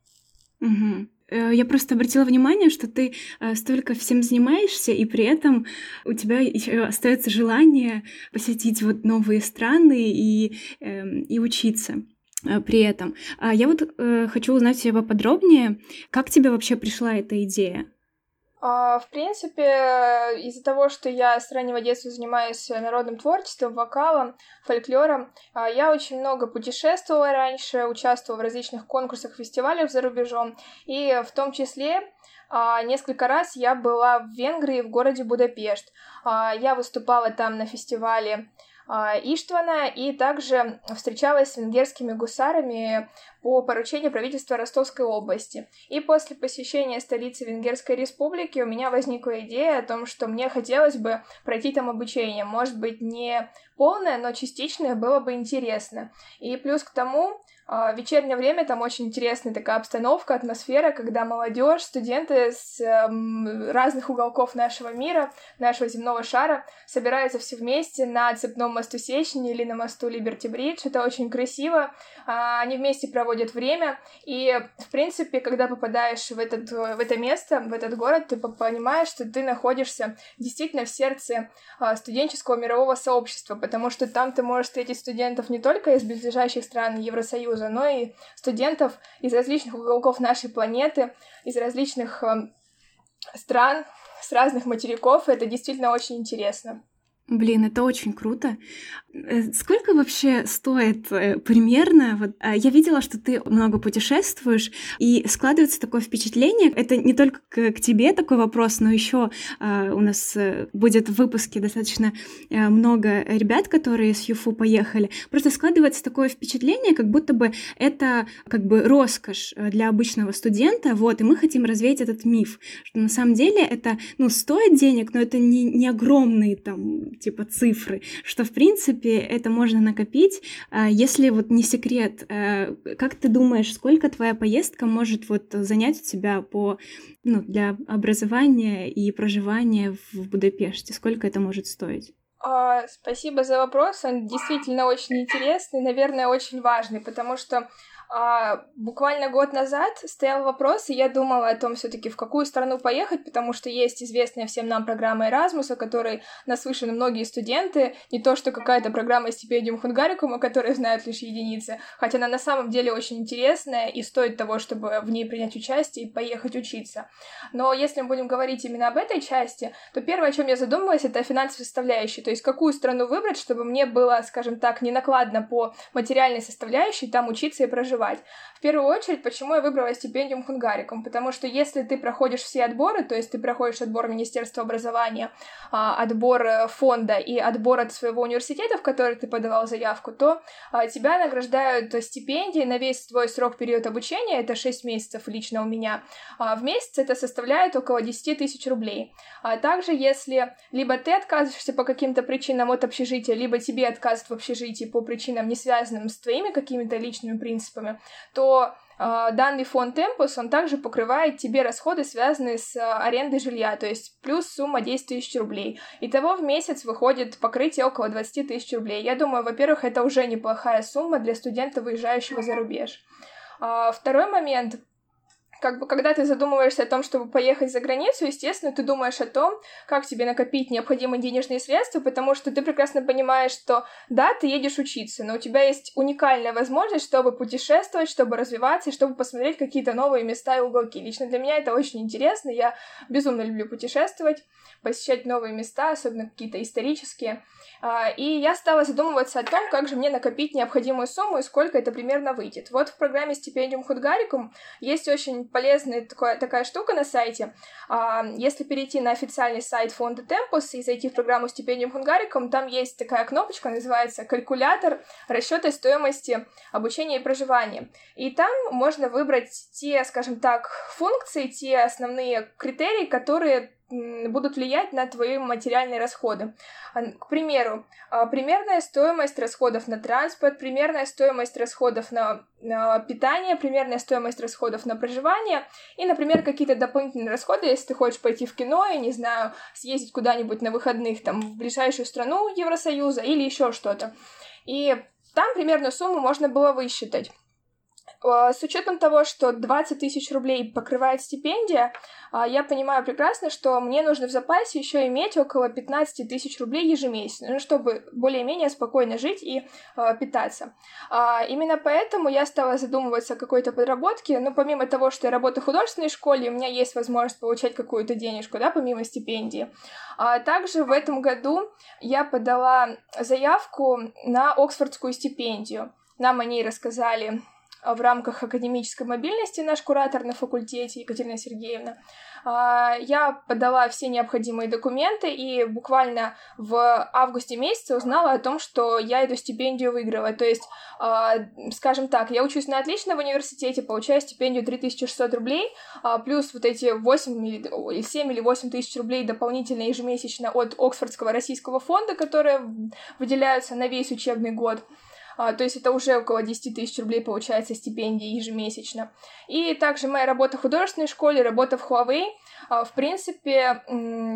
Угу. Я просто обратила внимание, что ты э, столько всем занимаешься, и при этом у тебя еще остается желание посетить вот новые страны и, эм, и учиться. Э, при этом. А я вот э, хочу узнать тебя подробнее, как тебе вообще пришла эта идея? А, в принципе, из-за того, что я с раннего детства занимаюсь народным творчеством, вокалом, фольклором, а, я очень много путешествовала раньше, участвовала в различных конкурсах, фестивалях за рубежом, и в том числе а, несколько раз я была в Венгрии, в городе Будапешт. Я выступала там на фестивале Иштвана и также встречалась с венгерскими гусарами по поручению правительства Ростовской области. И после посещения столицы Венгерской республики у меня возникла идея о том, что мне хотелось бы пройти там обучение. Может быть, не полное, но частичное было бы интересно. И плюс к тому, а, вечернее время там очень интересная такая обстановка, атмосфера, когда молодежь, студенты с эм, разных уголков нашего мира, нашего земного шара собираются все вместе на цепном мосту Сечени или на мосту Либерти Бридж. Это очень красиво. А, они вместе проводят время. И, в принципе, когда попадаешь в, этот, в это место, в этот город, ты понимаешь, что ты находишься действительно в сердце а, студенческого мирового сообщества, потому что там ты можешь встретить студентов не только из близлежащих стран Евросоюза, Союза, но и студентов из различных уголков нашей планеты, из различных э, стран, с разных материков. Это действительно очень интересно. Блин, это очень круто. Э, сколько вообще стоит э, примерно? Вот, а, я видела, что ты много путешествуешь, и складывается такое впечатление. Это не только к, к тебе такой вопрос, но еще а, у нас э, будет в выпуске достаточно много ребят, которые с ЮФУ поехали. Просто складывается такое впечатление, как будто бы это как бы роскошь для обычного студента, вот, и мы хотим развеять этот миф, что на самом деле это, ну, стоит денег, но это не, не огромные там типа цифры, что в принципе это можно накопить. А, если вот не секрет, э, как ты думаешь, сколько твоя поездка может вот занять у тебя по ну, для образования и проживания в Будапеште? Сколько это может стоить? А, спасибо за вопрос. Он действительно очень интересный, наверное, очень важный, потому что а, буквально год назад стоял вопрос, и я думала о том все-таки, в какую страну поехать, потому что есть известная всем нам программа Erasmus, о которой наслышаны многие студенты, не то что какая-то программа стипендиум Хунгарикум, о которой знают лишь единицы, хотя она на самом деле очень интересная и стоит того, чтобы в ней принять участие и поехать учиться. Но если мы будем говорить именно об этой части, то первое, о чем я задумалась, это о финансовой составляющей, то есть какую страну выбрать, чтобы мне было, скажем так, не накладно по материальной составляющей там учиться и проживать проживать. В первую очередь, почему я выбрала стипендиум Хунгарикум? Потому что если ты проходишь все отборы, то есть ты проходишь отбор Министерства образования, а, отбор э, фонда и отбор от своего университета, в который ты подавал заявку, то а, тебя награждают стипендией на весь твой срок период обучения, это 6 месяцев лично у меня. А, в месяц это составляет около 10 тысяч рублей. Также, если либо ты отказываешься по каким-то причинам от общежития, либо тебе отказывают в общежитии по причинам, не связанным с твоими какими-то личными принципами, то э, данный фонд Tempus, он также покрывает тебе расходы, связанные с э, арендой жилья, то есть плюс сумма 10 тысяч рублей. Итого в месяц выходит покрытие около 20 тысяч рублей. Я думаю, во-первых, это уже неплохая сумма для студента, выезжающего за рубеж. А, второй момент как бы, когда ты задумываешься о том, чтобы поехать за границу, естественно, ты думаешь о том, как тебе накопить необходимые денежные средства, потому что ты прекрасно понимаешь, что да, ты едешь учиться, но у тебя есть уникальная возможность, чтобы путешествовать, чтобы развиваться и чтобы посмотреть какие-то новые места и уголки. Лично для меня это очень интересно, я безумно люблю путешествовать, посещать новые места, особенно какие-то исторические. А, и я стала задумываться о том, как же мне накопить необходимую сумму и сколько это примерно выйдет. Вот в программе «Стипендиум Худгарикум» есть очень полезная такая, такая штука на сайте. А, если перейти на официальный сайт фонда Tempus и зайти в программу «Стипендиум Хунгарикум», там есть такая кнопочка, называется «Калькулятор расчета стоимости обучения и проживания». И там можно выбрать те, скажем так, функции, те основные критерии, которые будут влиять на твои материальные расходы. К примеру, а, примерная стоимость расходов на транспорт, примерная стоимость расходов на, питание, примерная стоимость расходов на проживание и, например, какие-то дополнительные расходы, если ты хочешь пойти в кино и, не знаю, съездить куда-нибудь на выходных, там, в ближайшую страну Евросоюза или еще что-то. И там примерную сумму можно было высчитать. А, с учетом того, что 20 тысяч рублей покрывает стипендия, а, я понимаю прекрасно, что мне нужно в запасе еще иметь около 15 тысяч рублей ежемесячно, ну, чтобы более-менее спокойно жить и э, питаться. А, именно поэтому я стала задумываться о какой-то подработке, но помимо того, что я работаю в художественной школе, у меня есть возможность получать какую-то денежку, да, помимо стипендии. А также в этом году я подала заявку на Оксфордскую стипендию. Нам о ней рассказали а, в рамках академической мобильности наш куратор на факультете Екатерина Сергеевна. А, я подала все необходимые документы и буквально в августе месяце узнала о том, что я эту стипендию выиграла. То есть, а, скажем так, я учусь на отлично в университете, получаю стипендию 3600 рублей, плюс вот эти 8 или 7 или 8 тысяч рублей дополнительно ежемесячно от Оксфордского российского фонда, которые выделяются на весь учебный год. А, то есть это уже около 10 тысяч рублей получается стипендия ежемесячно. И также моя работа в художественной школе, работа в Huawei. А, в принципе,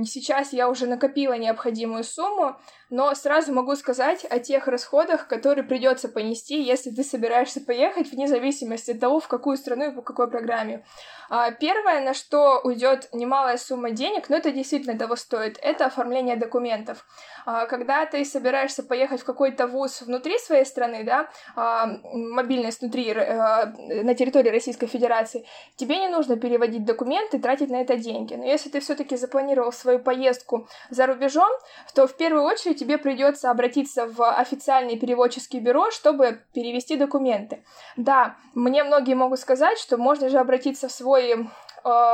сейчас я уже накопила необходимую сумму, но сразу могу сказать о тех расходах, которые придется понести, если ты собираешься поехать, вне зависимости от того, в какую страну и по какой программе. А, первое, на что уйдет немалая сумма денег, но это действительно того стоит, это оформление документов. А, когда ты собираешься поехать в какой-то вуз внутри своей страны, да, а, мобильность внутри, э, на территории Российской Федерации, тебе не нужно переводить документы, тратить на это деньги. Но если ты все-таки запланировал свою поездку за рубежом, то в первую очередь тебе придется обратиться в официальное переводческое бюро, чтобы перевести документы. Да, мне многие могут сказать, что можно же обратиться в свой э,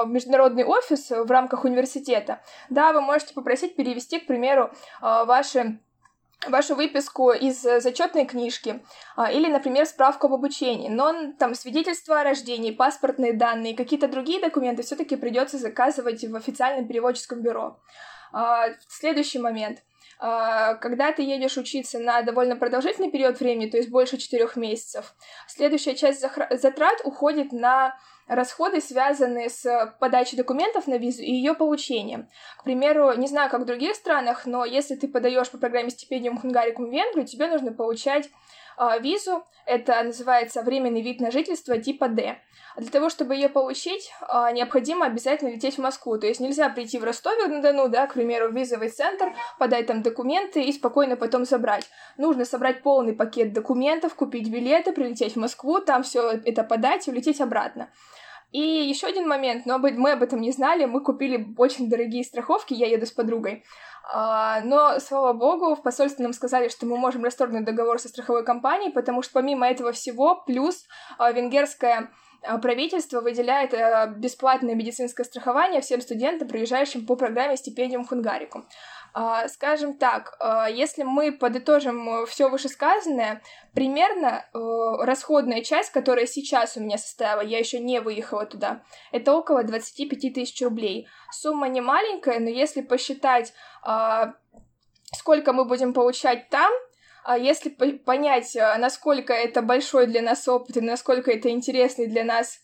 международный офис в рамках университета. Да, вы можете попросить перевести, к примеру, э, ваши вашу выписку из зачетной книжки а, или, например, справку об обучении, но там свидетельство о рождении, паспортные данные, какие-то другие документы все-таки придется заказывать в официальном переводческом бюро. А, следующий момент. А, когда ты едешь учиться на довольно продолжительный период времени, то есть больше четырех месяцев, следующая часть затрат уходит на расходы, связанные с подачей документов на визу и ее получением. К примеру, не знаю, как в других странах, но если ты подаешь по программе стипендиум Хунгарикум в Венгрию, тебе нужно получать визу, это называется временный вид на жительство типа D. Для того, чтобы ее получить, а, необходимо обязательно лететь в Москву. То есть нельзя прийти в Ростове-на-Дону, да, к примеру, в визовый центр, подать там документы и спокойно потом забрать. Нужно собрать полный пакет документов, купить билеты, прилететь в Москву, там все это подать и улететь обратно. И еще один момент, но мы об этом не знали, мы купили очень дорогие страховки, я еду с подругой. А, но, слава богу, в посольстве нам сказали, что мы можем расторгнуть договор со страховой компанией, потому что помимо этого всего, плюс а, венгерская а, правительство выделяет бесплатное медицинское страхование всем студентам, приезжающим по программе стипендиум Хунгарикум. А, скажем так, а, если мы подытожим все вышесказанное, примерно э, расходная часть, которая сейчас у меня составила, я еще не выехала туда, это около 25 тысяч рублей. Сумма не маленькая, но если посчитать, а, сколько мы будем получать там, если понять, насколько это большой для нас опыт и насколько это интересный для нас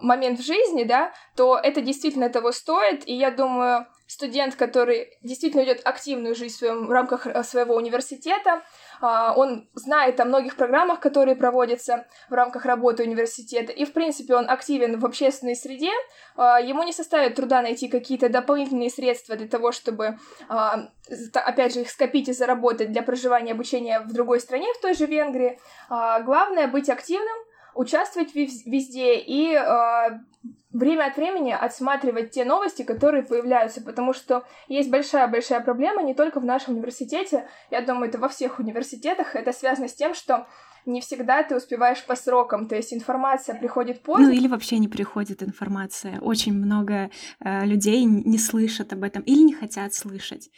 момент в жизни, да, то это действительно того стоит, и я думаю, студент, который действительно ведет активную жизнь в, своем, в рамках э, своего университета, а, он знает о многих программах, которые проводятся в рамках работы университета, и, в принципе, он активен в общественной среде, а, ему не составит труда найти какие-то дополнительные средства для того, чтобы, а, опять же, их скопить и заработать для проживания обучения в другой стране, в той же Венгрии. Главное — быть активным, участвовать везде и э, время от времени отсматривать те новости, которые появляются, потому что есть большая-большая проблема не только в нашем университете, я думаю, это во всех университетах, это связано с тем, что не всегда ты успеваешь по срокам, то есть информация приходит поздно. Ну или вообще не приходит информация. Очень много э, людей не слышат об этом или не хотят слышать.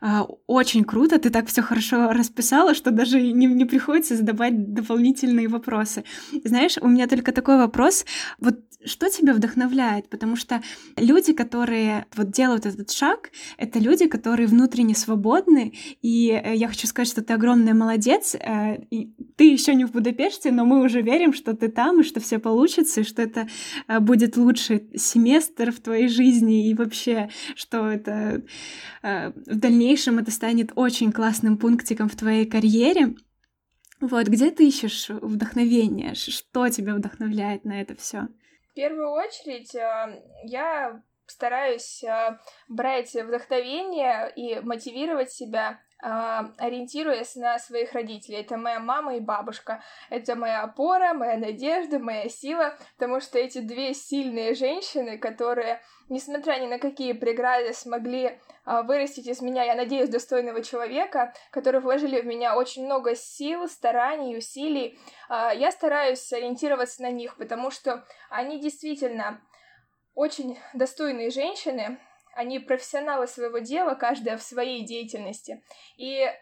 Э, очень круто, ты так все хорошо расписала, что даже не, не приходится задавать дополнительные вопросы. Знаешь, у меня только такой вопрос. Вот что тебя вдохновляет? Потому что люди, которые вот делают этот шаг, это люди, которые внутренне свободны, и э, я хочу сказать, что ты огромная молодец, э, и ты еще не в Будапеште, но мы уже верим, что ты там, и что все получится, и что это э, будет лучший семестр в твоей жизни, и вообще, что это в дальнейшем это станет очень классным пунктиком в твоей карьере. Вот, где ты ищешь вдохновение? Что тебя вдохновляет на это все? В первую очередь э, я стараюсь э, брать вдохновение и мотивировать себя а, ориентируясь на своих родителей. Это моя мама и бабушка. Это моя опора, моя надежда, моя сила, потому что эти две сильные женщины, которые, несмотря ни на какие преграды, смогли вырастить из меня, я надеюсь, достойного человека, которые вложили в меня очень много сил, стараний, усилий. А, я стараюсь ориентироваться на них, потому что они действительно очень достойные женщины, они профессионалы своего дела, каждая в своей деятельности. И э,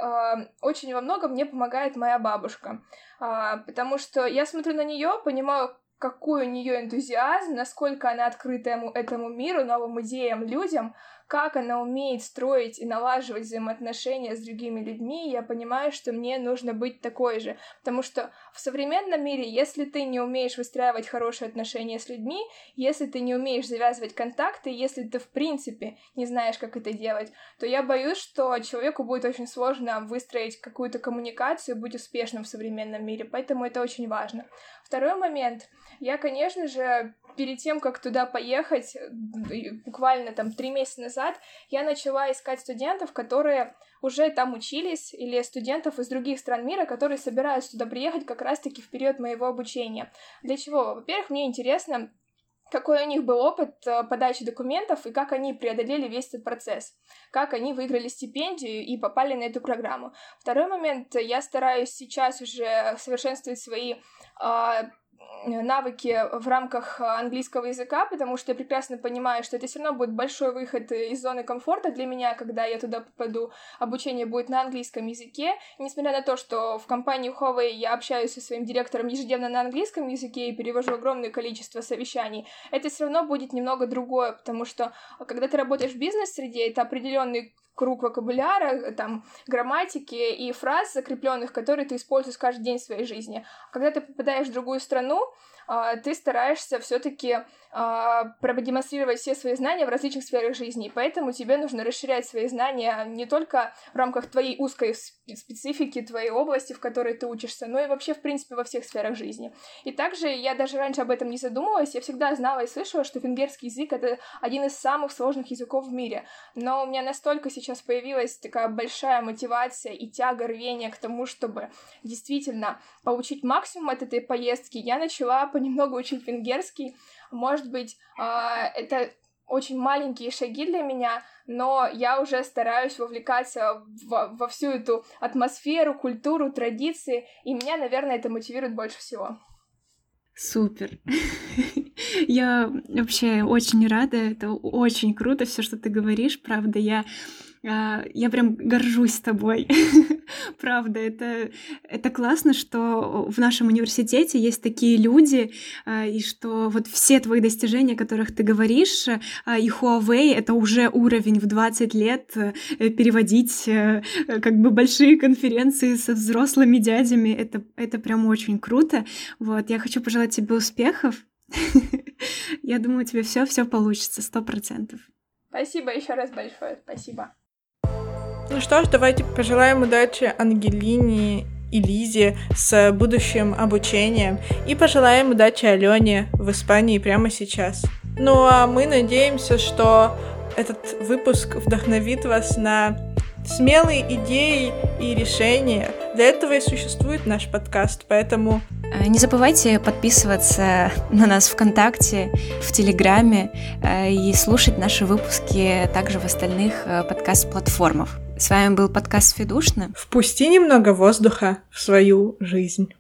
очень во многом мне помогает моя бабушка, э, потому что я смотрю на нее, понимаю, какой у нее энтузиазм, насколько она открыта этому миру, новым идеям, людям, как она умеет строить и налаживать взаимоотношения с другими людьми, я понимаю, что мне нужно быть такой же. Потому что в современном мире, если ты не умеешь выстраивать хорошие отношения с людьми, если ты не умеешь завязывать контакты, если ты в принципе не знаешь, как это делать, то я боюсь, что человеку будет очень сложно выстроить какую-то коммуникацию, быть успешным в современном мире. Поэтому это очень важно. Второй момент. Я, конечно же, перед тем, как туда поехать, буквально там три месяца назад, я начала искать студентов, которые уже там учились, или студентов из других стран мира, которые собираются туда приехать как раз-таки в период моего обучения. Для чего? Во-первых, мне интересно, какой у них был опыт э, подачи документов и как они преодолели весь этот процесс, как они выиграли стипендию и попали на эту программу. Второй момент, я стараюсь сейчас уже совершенствовать свои а, навыки в рамках английского языка, потому что я прекрасно понимаю, что это все равно будет большой выход из зоны комфорта для меня, когда я туда попаду. Обучение будет на английском языке. Несмотря на то, что в компании Huawei я общаюсь со своим директором ежедневно на английском языке и перевожу огромное количество совещаний, это все равно будет немного другое, потому что когда ты работаешь в бизнес-среде, это определенный круг вокабуляра, там, грамматики и фраз закрепленных, которые ты используешь каждый день в своей жизни. А когда ты попадаешь в другую страну, ты стараешься все-таки а, продемонстрировать все свои знания в различных сферах жизни, и поэтому тебе нужно расширять свои знания не только в рамках твоей узкой специфики, твоей области, в которой ты учишься, но и вообще, в принципе, во всех сферах жизни. И также я даже раньше об этом не задумывалась, я всегда знала и слышала, что венгерский язык — это один из самых сложных языков в мире, но у меня настолько сейчас появилась такая большая мотивация и тяга, рвение к тому, чтобы действительно получить максимум от этой поездки, я начала понемногу учить венгерский. Может быть, а, это очень маленькие шаги для меня, но я уже стараюсь вовлекаться во, во всю эту атмосферу, культуру, традиции, и меня, наверное, это мотивирует больше всего. Супер. (laughs) Я вообще очень рада, это очень круто, все, что ты говоришь, правда, я а, я прям горжусь тобой. (laughs) Правда, это, это классно, что в нашем университете есть такие люди, а, и что вот все твои достижения, о которых ты говоришь, а, и Huawei — это уже уровень в 20 лет э, переводить э, как бы большие конференции со взрослыми дядями. Это, это прям очень круто. Вот, я хочу пожелать тебе успехов. (laughs) Я думаю, у тебя все все получится, сто процентов. Спасибо еще раз большое, спасибо. Ну что ж, давайте пожелаем удачи Ангелине и Лизе с будущим обучением и пожелаем удачи Алене в Испании прямо сейчас. Ну а мы надеемся, что этот выпуск вдохновит вас на смелые идеи и решения. Для этого и существует наш подкаст, поэтому... Э, не забывайте подписываться на нас ВКонтакте, в Телеграме э, и слушать наши выпуски также в остальных э, подкаст-платформах. С вами был подкаст «Федушно». Впусти немного воздуха в свою жизнь.